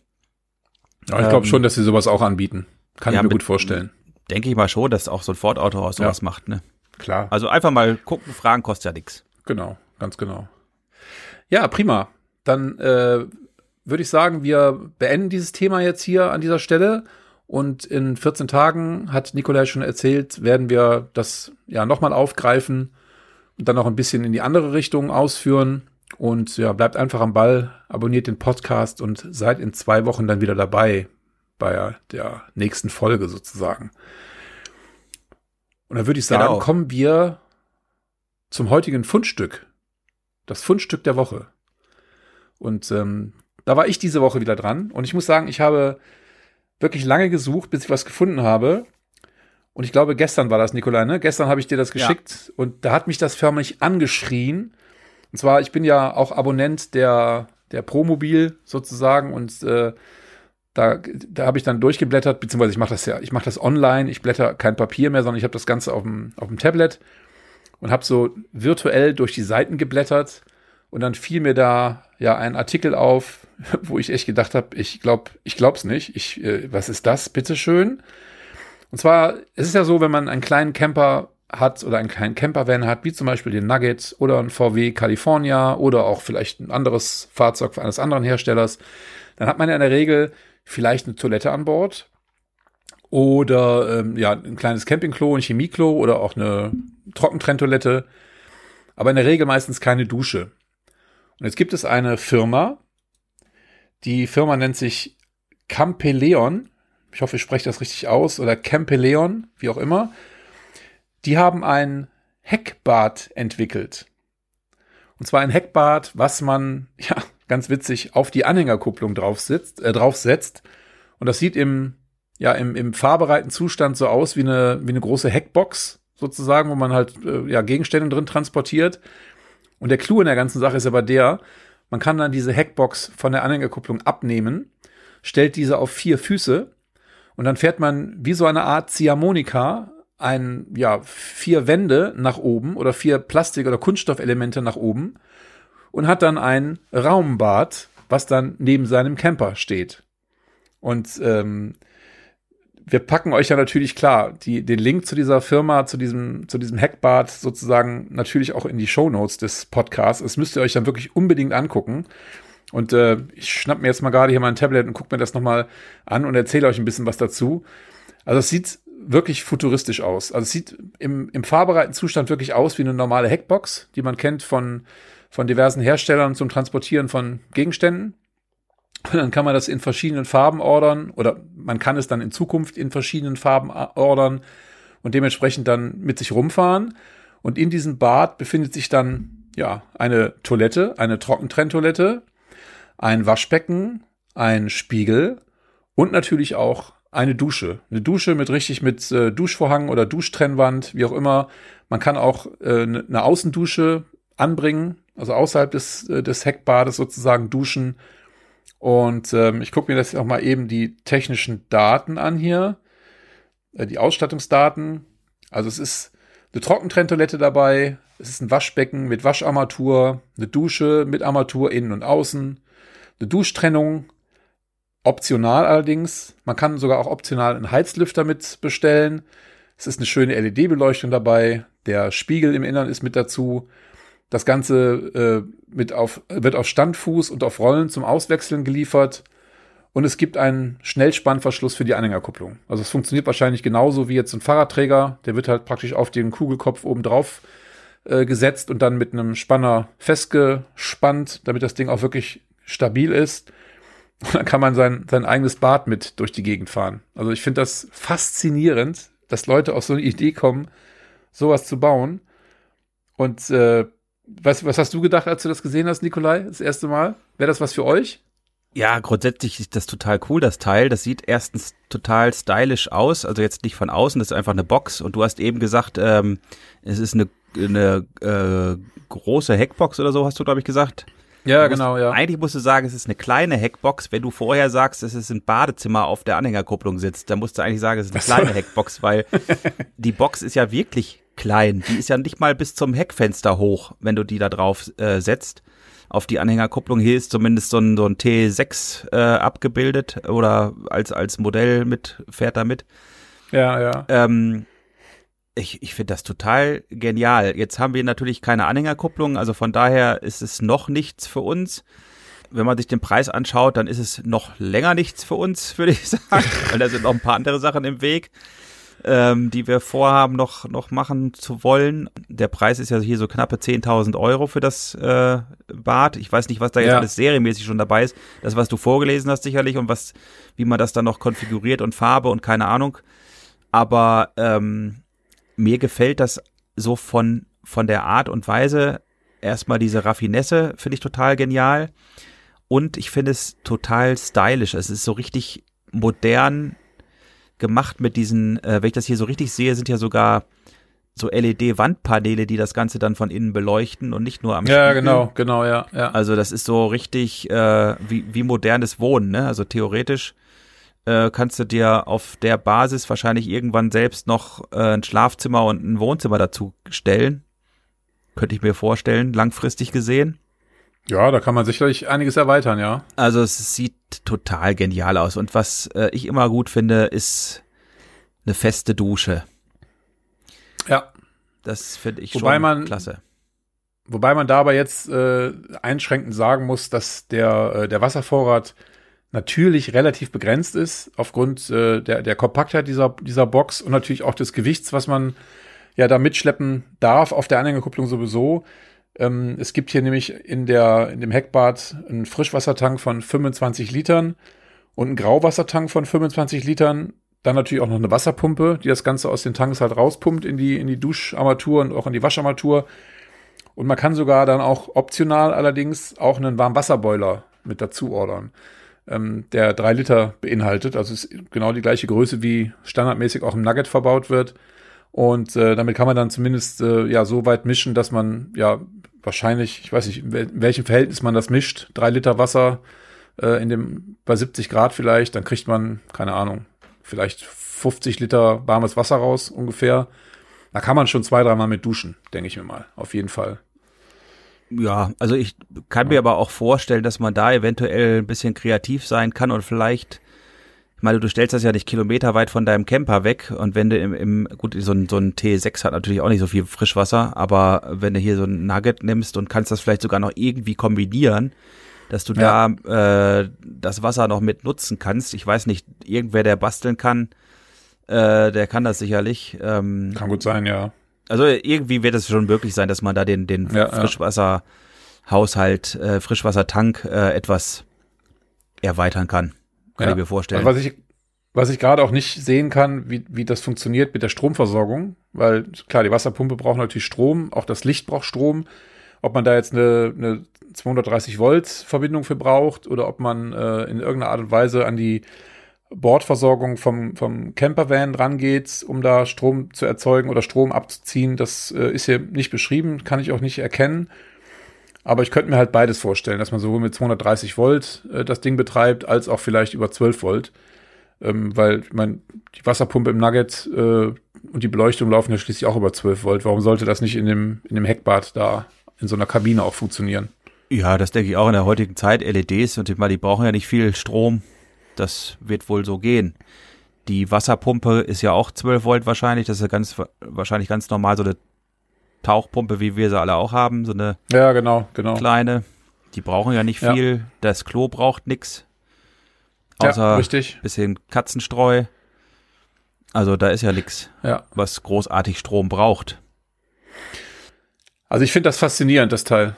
Ja, ich glaube ähm, schon, dass sie sowas auch anbieten. Kann ja, ich mir gut vorstellen. Denke ich mal schon, dass auch so ein Ford-Autohaus sowas ja. macht, ne? Klar. Also einfach mal gucken, fragen kostet ja nichts. Genau, ganz genau. Ja, prima. Dann äh, würde ich sagen, wir beenden dieses Thema jetzt hier an dieser Stelle. Und in 14 Tagen, hat Nikolai schon erzählt, werden wir das ja nochmal aufgreifen und dann noch ein bisschen in die andere Richtung ausführen. Und ja, bleibt einfach am Ball, abonniert den Podcast und seid in zwei Wochen dann wieder dabei bei der nächsten Folge sozusagen. Und dann würde ich sagen, genau. kommen wir zum heutigen Fundstück. Das Fundstück der Woche. Und ähm, da war ich diese Woche wieder dran. Und ich muss sagen, ich habe wirklich lange gesucht, bis ich was gefunden habe. Und ich glaube, gestern war das, Nikolai, ne? Gestern habe ich dir das geschickt ja. und da hat mich das förmlich angeschrien. Und zwar, ich bin ja auch Abonnent der, der Promobil sozusagen und äh, da, da habe ich dann durchgeblättert, beziehungsweise ich mache das ja, ich mache das online, ich blätter kein Papier mehr, sondern ich habe das Ganze auf dem, auf dem Tablet und habe so virtuell durch die Seiten geblättert und dann fiel mir da ja ein Artikel auf, *laughs* wo ich echt gedacht habe, ich glaube, ich glaub's nicht. Ich, äh, was ist das, bitteschön? Und zwar, es ist ja so, wenn man einen kleinen Camper hat oder einen kleinen Campervan hat, wie zum Beispiel den Nugget oder ein VW California oder auch vielleicht ein anderes Fahrzeug eines anderen Herstellers, dann hat man ja in der Regel vielleicht eine Toilette an Bord oder ähm, ja ein kleines Campingklo, ein Chemieklo oder auch eine Trockentrenntoilette, aber in der Regel meistens keine Dusche. Und jetzt gibt es eine Firma, die Firma nennt sich Campeleon. Ich hoffe, ich spreche das richtig aus oder Campeleon, wie auch immer. Die haben ein Heckbad entwickelt. Und zwar ein Heckbad, was man, *laughs* ja, ganz witzig, auf die Anhängerkupplung drauf sitzt, äh, draufsetzt. Und das sieht im, ja, im, im fahrbereiten Zustand so aus wie eine, wie eine große Heckbox, sozusagen, wo man halt, äh, ja, Gegenstände drin transportiert. Und der Clou in der ganzen Sache ist aber der, man kann dann diese Heckbox von der Anhängerkupplung abnehmen, stellt diese auf vier Füße und dann fährt man wie so eine Art Ziehharmonika ein, ja, vier Wände nach oben oder vier Plastik- oder Kunststoffelemente nach oben und hat dann ein Raumbad, was dann neben seinem Camper steht. Und ähm, wir packen euch ja natürlich klar die, den Link zu dieser Firma, zu diesem, zu diesem Hackbad sozusagen natürlich auch in die Show Notes des Podcasts. Das müsst ihr euch dann wirklich unbedingt angucken. Und äh, ich schnapp mir jetzt mal gerade hier mein Tablet und guck mir das nochmal an und erzähle euch ein bisschen was dazu. Also es sieht wirklich futuristisch aus. Also es sieht im, im fahrbereiten Zustand wirklich aus wie eine normale Hackbox, die man kennt von, von diversen Herstellern zum Transportieren von Gegenständen. Und *laughs* dann kann man das in verschiedenen Farben ordern oder man kann es dann in Zukunft in verschiedenen Farben ordern und dementsprechend dann mit sich rumfahren. Und in diesem Bad befindet sich dann ja eine Toilette, eine Trockentrenntoilette, ein Waschbecken, ein Spiegel und natürlich auch eine Dusche. Eine Dusche mit richtig mit äh, Duschvorhang oder Duschtrennwand, wie auch immer. Man kann auch äh, eine Außendusche anbringen, also außerhalb des, äh, des Heckbades sozusagen duschen. Und ähm, ich gucke mir das auch mal eben die technischen Daten an hier, äh, die Ausstattungsdaten. Also es ist eine Trockentrenntoilette dabei, es ist ein Waschbecken mit Wascharmatur, eine Dusche mit Armatur innen und außen, eine Duschtrennung, Optional allerdings. Man kann sogar auch optional einen Heizlüfter mit bestellen. Es ist eine schöne LED-Beleuchtung dabei. Der Spiegel im Innern ist mit dazu. Das Ganze äh, mit auf, wird auf Standfuß und auf Rollen zum Auswechseln geliefert. Und es gibt einen Schnellspannverschluss für die Anhängerkupplung. Also es funktioniert wahrscheinlich genauso wie jetzt ein Fahrradträger. Der wird halt praktisch auf den Kugelkopf oben drauf äh, gesetzt und dann mit einem Spanner festgespannt, damit das Ding auch wirklich stabil ist. Und *laughs* dann kann man sein, sein eigenes Bad mit durch die Gegend fahren. Also ich finde das faszinierend, dass Leute auf so eine Idee kommen, sowas zu bauen. Und äh, was, was hast du gedacht, als du das gesehen hast, Nikolai, das erste Mal? Wäre das was für euch? Ja, grundsätzlich ist das total cool, das Teil. Das sieht erstens total stylisch aus, also jetzt nicht von außen, das ist einfach eine Box. Und du hast eben gesagt, ähm, es ist eine, eine äh, große Heckbox oder so, hast du, glaube ich, gesagt. Ja, musst, genau, ja. Eigentlich musst du sagen, es ist eine kleine Heckbox. Wenn du vorher sagst, es ist ein Badezimmer auf der Anhängerkupplung sitzt, dann musst du eigentlich sagen, es ist eine kleine Heckbox, weil *laughs* die Box ist ja wirklich klein. Die ist ja nicht mal bis zum Heckfenster hoch, wenn du die da drauf äh, setzt. Auf die Anhängerkupplung hier ist zumindest so ein, so ein T6 äh, abgebildet oder als, als Modell mit, fährt damit. Ja, ja. Ähm, ich, ich finde das total genial. Jetzt haben wir natürlich keine Anhängerkupplung, also von daher ist es noch nichts für uns. Wenn man sich den Preis anschaut, dann ist es noch länger nichts für uns, *laughs* würde ich sagen, weil da sind noch ein paar andere Sachen im Weg, ähm, die wir vorhaben, noch, noch machen zu wollen. Der Preis ist ja hier so knappe 10.000 Euro für das äh, Bad. Ich weiß nicht, was da jetzt Ja. alles serienmäßig schon dabei ist. Das, was du vorgelesen hast, sicherlich, und was, wie man das dann noch konfiguriert und Farbe und keine Ahnung. Aber ähm, mir gefällt das so von, von der Art und Weise. Erstmal diese Raffinesse finde ich total genial. Und ich finde es total stylisch. Es ist so richtig modern gemacht mit diesen, äh, wenn ich das hier so richtig sehe, sind ja sogar so LED-Wandpaneele, die das Ganze dann von innen beleuchten und nicht nur am Ja, Spiegel. genau, genau, ja, ja. Also das ist so richtig äh, wie, wie modernes Wohnen, ne? Also theoretisch äh, kannst du dir auf der Basis wahrscheinlich irgendwann selbst noch äh, ein Schlafzimmer und ein Wohnzimmer dazu stellen. Könnte ich mir vorstellen, langfristig gesehen. Ja, da kann man sicherlich einiges erweitern, ja. Also es sieht total genial aus. Und was äh, ich immer gut finde, ist eine feste Dusche. Ja. Das finde ich Wobei schon man- klasse. Wobei man dabei jetzt äh, einschränkend sagen muss, dass der, äh, der Wasservorrat natürlich relativ begrenzt ist, aufgrund äh, der, der Kompaktheit dieser, dieser Box und natürlich auch des Gewichts, was man ja da mitschleppen darf, auf der Anhängerkupplung sowieso. Ähm, es gibt hier nämlich in, der, in dem Heckbad einen Frischwassertank von 25 Litern und einen Grauwassertank von 25 Litern. Dann natürlich auch noch eine Wasserpumpe, die das Ganze aus den Tanks halt rauspumpt in die, in die Duscharmatur und auch in die Wascharmatur. Und man kann sogar dann auch optional allerdings auch einen Warmwasserboiler mit dazu ordern, ähm, der drei Liter beinhaltet. Also ist genau die gleiche Größe, wie standardmäßig auch im Nugget verbaut wird. Und äh, damit kann man dann zumindest äh, ja so weit mischen, dass man ja wahrscheinlich, ich weiß nicht, in wel- in welchem Verhältnis man das mischt, drei Liter Wasser äh, in dem bei 70 Grad vielleicht, dann kriegt man keine Ahnung, vielleicht 50 Liter warmes Wasser raus ungefähr. Da kann man schon zwei, dreimal mit duschen, denke ich mir mal. Auf jeden Fall. Ja, also ich kann mir aber auch vorstellen, dass man da eventuell ein bisschen kreativ sein kann und vielleicht, ich meine, du stellst das ja nicht kilometerweit von deinem Camper weg und wenn du im, im gut, so ein, so ein T6 hat natürlich auch nicht so viel Frischwasser, aber wenn du hier so ein Nugget nimmst und kannst das vielleicht sogar noch irgendwie kombinieren, dass du Ja. da äh, das Wasser noch mit nutzen kannst. Ich weiß nicht, irgendwer, der basteln kann, äh, der kann das sicherlich. Ähm, Kann gut sein, ja. Also irgendwie wird es schon möglich sein, dass man da den, den Ja. Frischwasserhaushalt, äh, Frischwassertank äh, etwas erweitern kann. Kann ich mir vorstellen. Also was ich, was ich gerade auch nicht sehen kann, wie, wie das funktioniert mit der Stromversorgung, weil klar, die Wasserpumpe braucht natürlich Strom, auch das Licht braucht Strom. Ob man da jetzt eine, eine 230 Volt Verbindung für braucht oder ob man äh, in irgendeiner Art und Weise an die Bordversorgung vom, vom Campervan rangeht, um da Strom zu erzeugen oder Strom abzuziehen, das äh, ist hier nicht beschrieben, kann ich auch nicht erkennen. Aber ich könnte mir halt beides vorstellen, dass man sowohl mit 230 Volt äh, das Ding betreibt, als auch vielleicht über 12 Volt. Ähm, weil, ich meine, die Wasserpumpe im Nugget äh, und die Beleuchtung laufen ja schließlich auch über 12 Volt. Warum sollte das nicht in dem, in dem Heckbad da in so einer Kabine auch funktionieren? ja, das denke ich auch in der heutigen Zeit. LEDs und meine, die brauchen ja nicht viel Strom. Das wird wohl so gehen. die Wasserpumpe ist ja auch 12 Volt wahrscheinlich. Das ist ja ganz wahrscheinlich ganz normal so eine Tauchpumpe, wie wir sie alle auch haben. So eine ja, genau, genau. kleine. Die brauchen ja nicht viel. Ja. Das Klo braucht nix. Außer ja, richtig. bisschen Katzenstreu. Also da ist ja nix, ja. was großartig Strom braucht. Also ich finde das faszinierend, das Teil.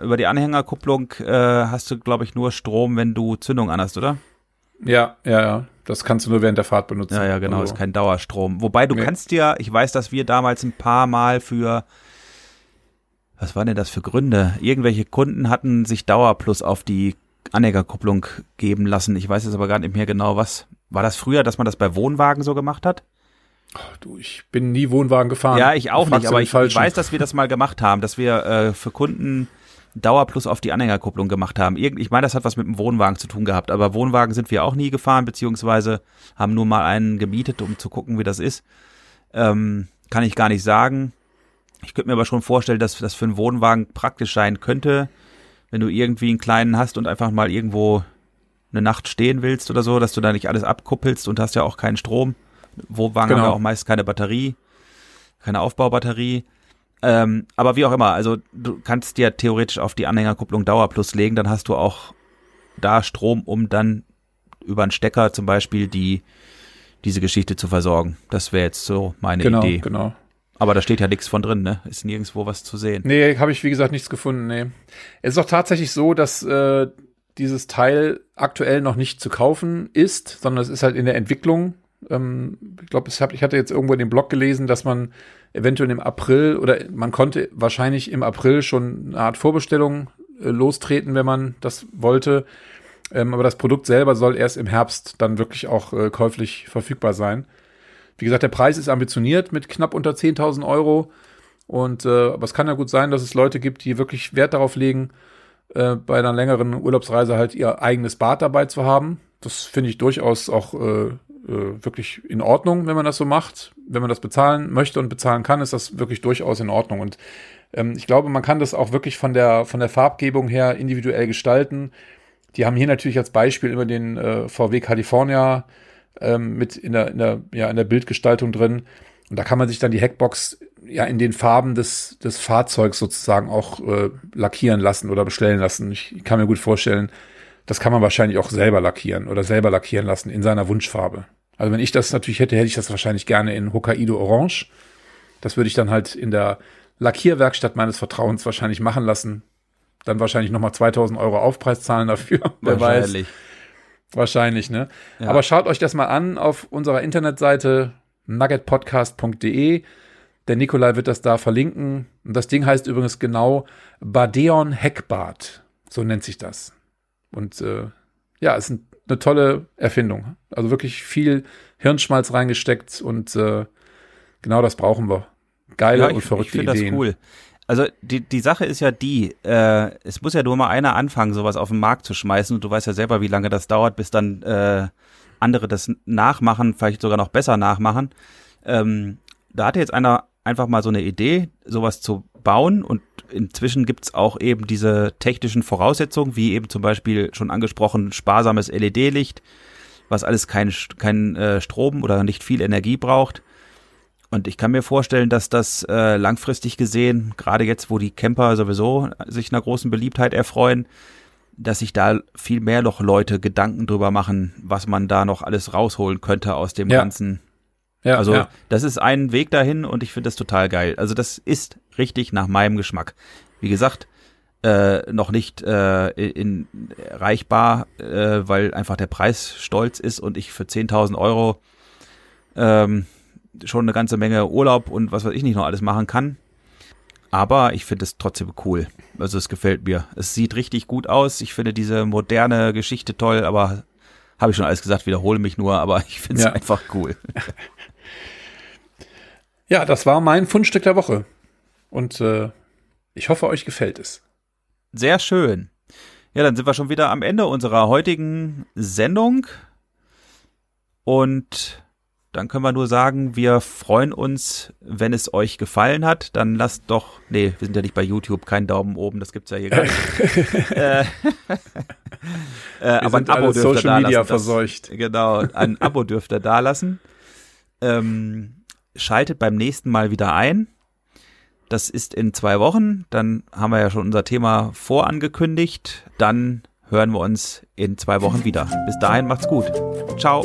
Über die Anhängerkupplung äh, hast du, glaube ich, nur Strom, wenn du Zündung anhast, oder? Ja, ja, ja. Das kannst du nur während der Fahrt benutzen. Ja, ja, genau, also. ist kein Dauerstrom. Wobei du nee. kannst ja, ich weiß, dass wir damals ein paar Mal für, was waren denn das für Gründe? Irgendwelche Kunden hatten sich Dauerplus auf die Anhängerkupplung geben lassen. Ich weiß jetzt aber gar nicht mehr genau, was. War das früher, dass man das bei Wohnwagen so gemacht hat? Oh, du, ich bin nie Wohnwagen gefahren. Ja, ich auch nicht, aber ich, ich, weiß, dass wir das mal gemacht haben, dass wir äh, für Kunden Dauerplus auf die Anhängerkupplung gemacht haben. Irgend, ich meine, das hat was mit dem Wohnwagen zu tun gehabt, aber Wohnwagen sind wir auch nie gefahren, beziehungsweise haben nur mal einen gemietet, um zu gucken, wie das ist. Ähm, kann ich gar nicht sagen. Ich könnte mir aber schon vorstellen, dass das für einen Wohnwagen praktisch sein könnte, wenn du irgendwie einen kleinen hast und einfach mal irgendwo eine Nacht stehen willst oder so, dass du da nicht alles abkuppelst und hast ja auch keinen Strom. Wohnwagen genau. haben ja auch meist keine Batterie, keine Aufbaubatterie. Ähm, aber wie auch immer, also du kannst dir theoretisch auf die Anhängerkupplung Dauerplus legen, dann hast du auch da Strom, um dann über einen Stecker zum Beispiel die diese Geschichte zu versorgen. Das wäre jetzt so meine genau, Idee. Genau, genau. Aber da steht ja nichts von drin, ne? Ist nirgendwo was zu sehen. Nee, habe ich wie gesagt nichts gefunden, nee. Es ist auch tatsächlich so, dass äh, dieses Teil aktuell noch nicht zu kaufen ist, sondern es ist halt in der Entwicklung. Ähm, ich glaube, ich hatte jetzt irgendwo in dem Blog gelesen, dass man eventuell im April oder man konnte wahrscheinlich im April schon eine Art Vorbestellung äh, lostreten, wenn man das wollte. Ähm, aber das Produkt selber soll erst im Herbst dann wirklich auch äh, käuflich verfügbar sein. Wie gesagt, der Preis ist ambitioniert mit knapp unter 10.000 Euro. Und äh, aber es kann ja gut sein, dass es Leute gibt, die wirklich Wert darauf legen, äh, bei einer längeren Urlaubsreise halt ihr eigenes Bad dabei zu haben. Das finde ich durchaus auch äh, äh, wirklich in Ordnung, wenn man das so macht. Wenn man das bezahlen möchte und bezahlen kann, ist das wirklich durchaus in Ordnung. Und ähm, ich glaube, man kann das auch wirklich von der, von der Farbgebung her individuell gestalten. Die haben hier natürlich als Beispiel immer den äh, VW California ähm, mit in der, in, der, ja, in der Bildgestaltung drin. Und da kann man sich dann die Hackbox ja in den Farben des, des Fahrzeugs sozusagen auch äh, lackieren lassen oder bestellen lassen. Ich kann mir gut vorstellen, das kann man wahrscheinlich auch selber lackieren oder selber lackieren lassen in seiner Wunschfarbe. Also wenn ich das natürlich hätte, hätte ich das wahrscheinlich gerne in Hokkaido Orange. Das würde ich dann halt in der Lackierwerkstatt meines Vertrauens wahrscheinlich machen lassen. Dann wahrscheinlich nochmal 2000 Euro Aufpreis zahlen dafür. *laughs* Wer weiß. Wahrscheinlich, ne? Ja. Aber schaut euch das mal an auf unserer Internetseite nuggetpodcast.de. Der Nikolai wird das da verlinken. Und das Ding heißt übrigens genau Badeon Heckbad. So nennt sich das. Und äh, ja, ist ein eine tolle Erfindung. Also wirklich viel Hirnschmalz reingesteckt und äh, genau das brauchen wir. Geile ja, ich, und verrückte ich Ideen. Das cool. Also die, die Sache ist ja die, äh, es muss ja nur mal einer anfangen, sowas auf den Markt zu schmeißen und du weißt ja selber, wie lange das dauert, bis dann äh, andere das nachmachen, vielleicht sogar noch besser nachmachen. Ähm, da hatte jetzt einer einfach mal so eine Idee, sowas zu bauen und inzwischen gibt's auch eben diese technischen Voraussetzungen, wie eben zum Beispiel schon angesprochen sparsames LED-Licht, was alles kein, kein äh, Strom oder nicht viel Energie braucht. Und ich kann mir vorstellen, dass das äh, langfristig gesehen, gerade jetzt, wo die Camper sowieso sich einer großen Beliebtheit erfreuen, dass sich da viel mehr noch Leute Gedanken drüber machen, was man da noch alles rausholen könnte aus dem ja. ganzen ja, also ja. das ist ein Weg dahin und ich finde das total geil. Also das ist richtig nach meinem Geschmack. Wie gesagt, äh, noch nicht äh, in, erreichbar, äh, weil einfach der Preis stolz ist und ich für 10.000 Euro ähm, schon eine ganze Menge Urlaub und was weiß ich nicht noch alles machen kann. Aber ich finde es trotzdem cool. Also es gefällt mir. Es sieht richtig gut aus. Ich finde diese moderne Geschichte toll, aber habe ich schon alles gesagt, wiederhole mich nur, aber ich finde es ja. einfach cool. *laughs* Ja, das war mein Fundstück der Woche. Und äh, ich hoffe, euch gefällt es. Sehr schön. Ja, dann sind wir schon wieder am Ende unserer heutigen Sendung. Und dann können wir nur sagen, wir freuen uns, wenn es euch gefallen hat. Dann lasst doch, nee, wir sind ja nicht bei YouTube, kein Daumen oben, das gibt's ja hier gar nicht. *laughs* äh, *laughs* Äh, aber ein Abo dürft Social ihr da Media lassen. verseucht. Das, genau, ein Abo dürft ihr da lassen. Ähm, schaltet beim nächsten Mal wieder ein. Das ist in zwei Wochen. Dann haben wir ja schon unser Thema vorangekündigt. Dann hören wir uns in zwei Wochen wieder. Bis dahin macht's gut. Ciao.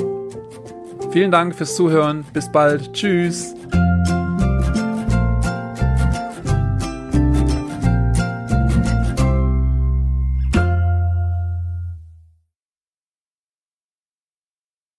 Vielen Dank fürs Zuhören. Bis bald. Tschüss.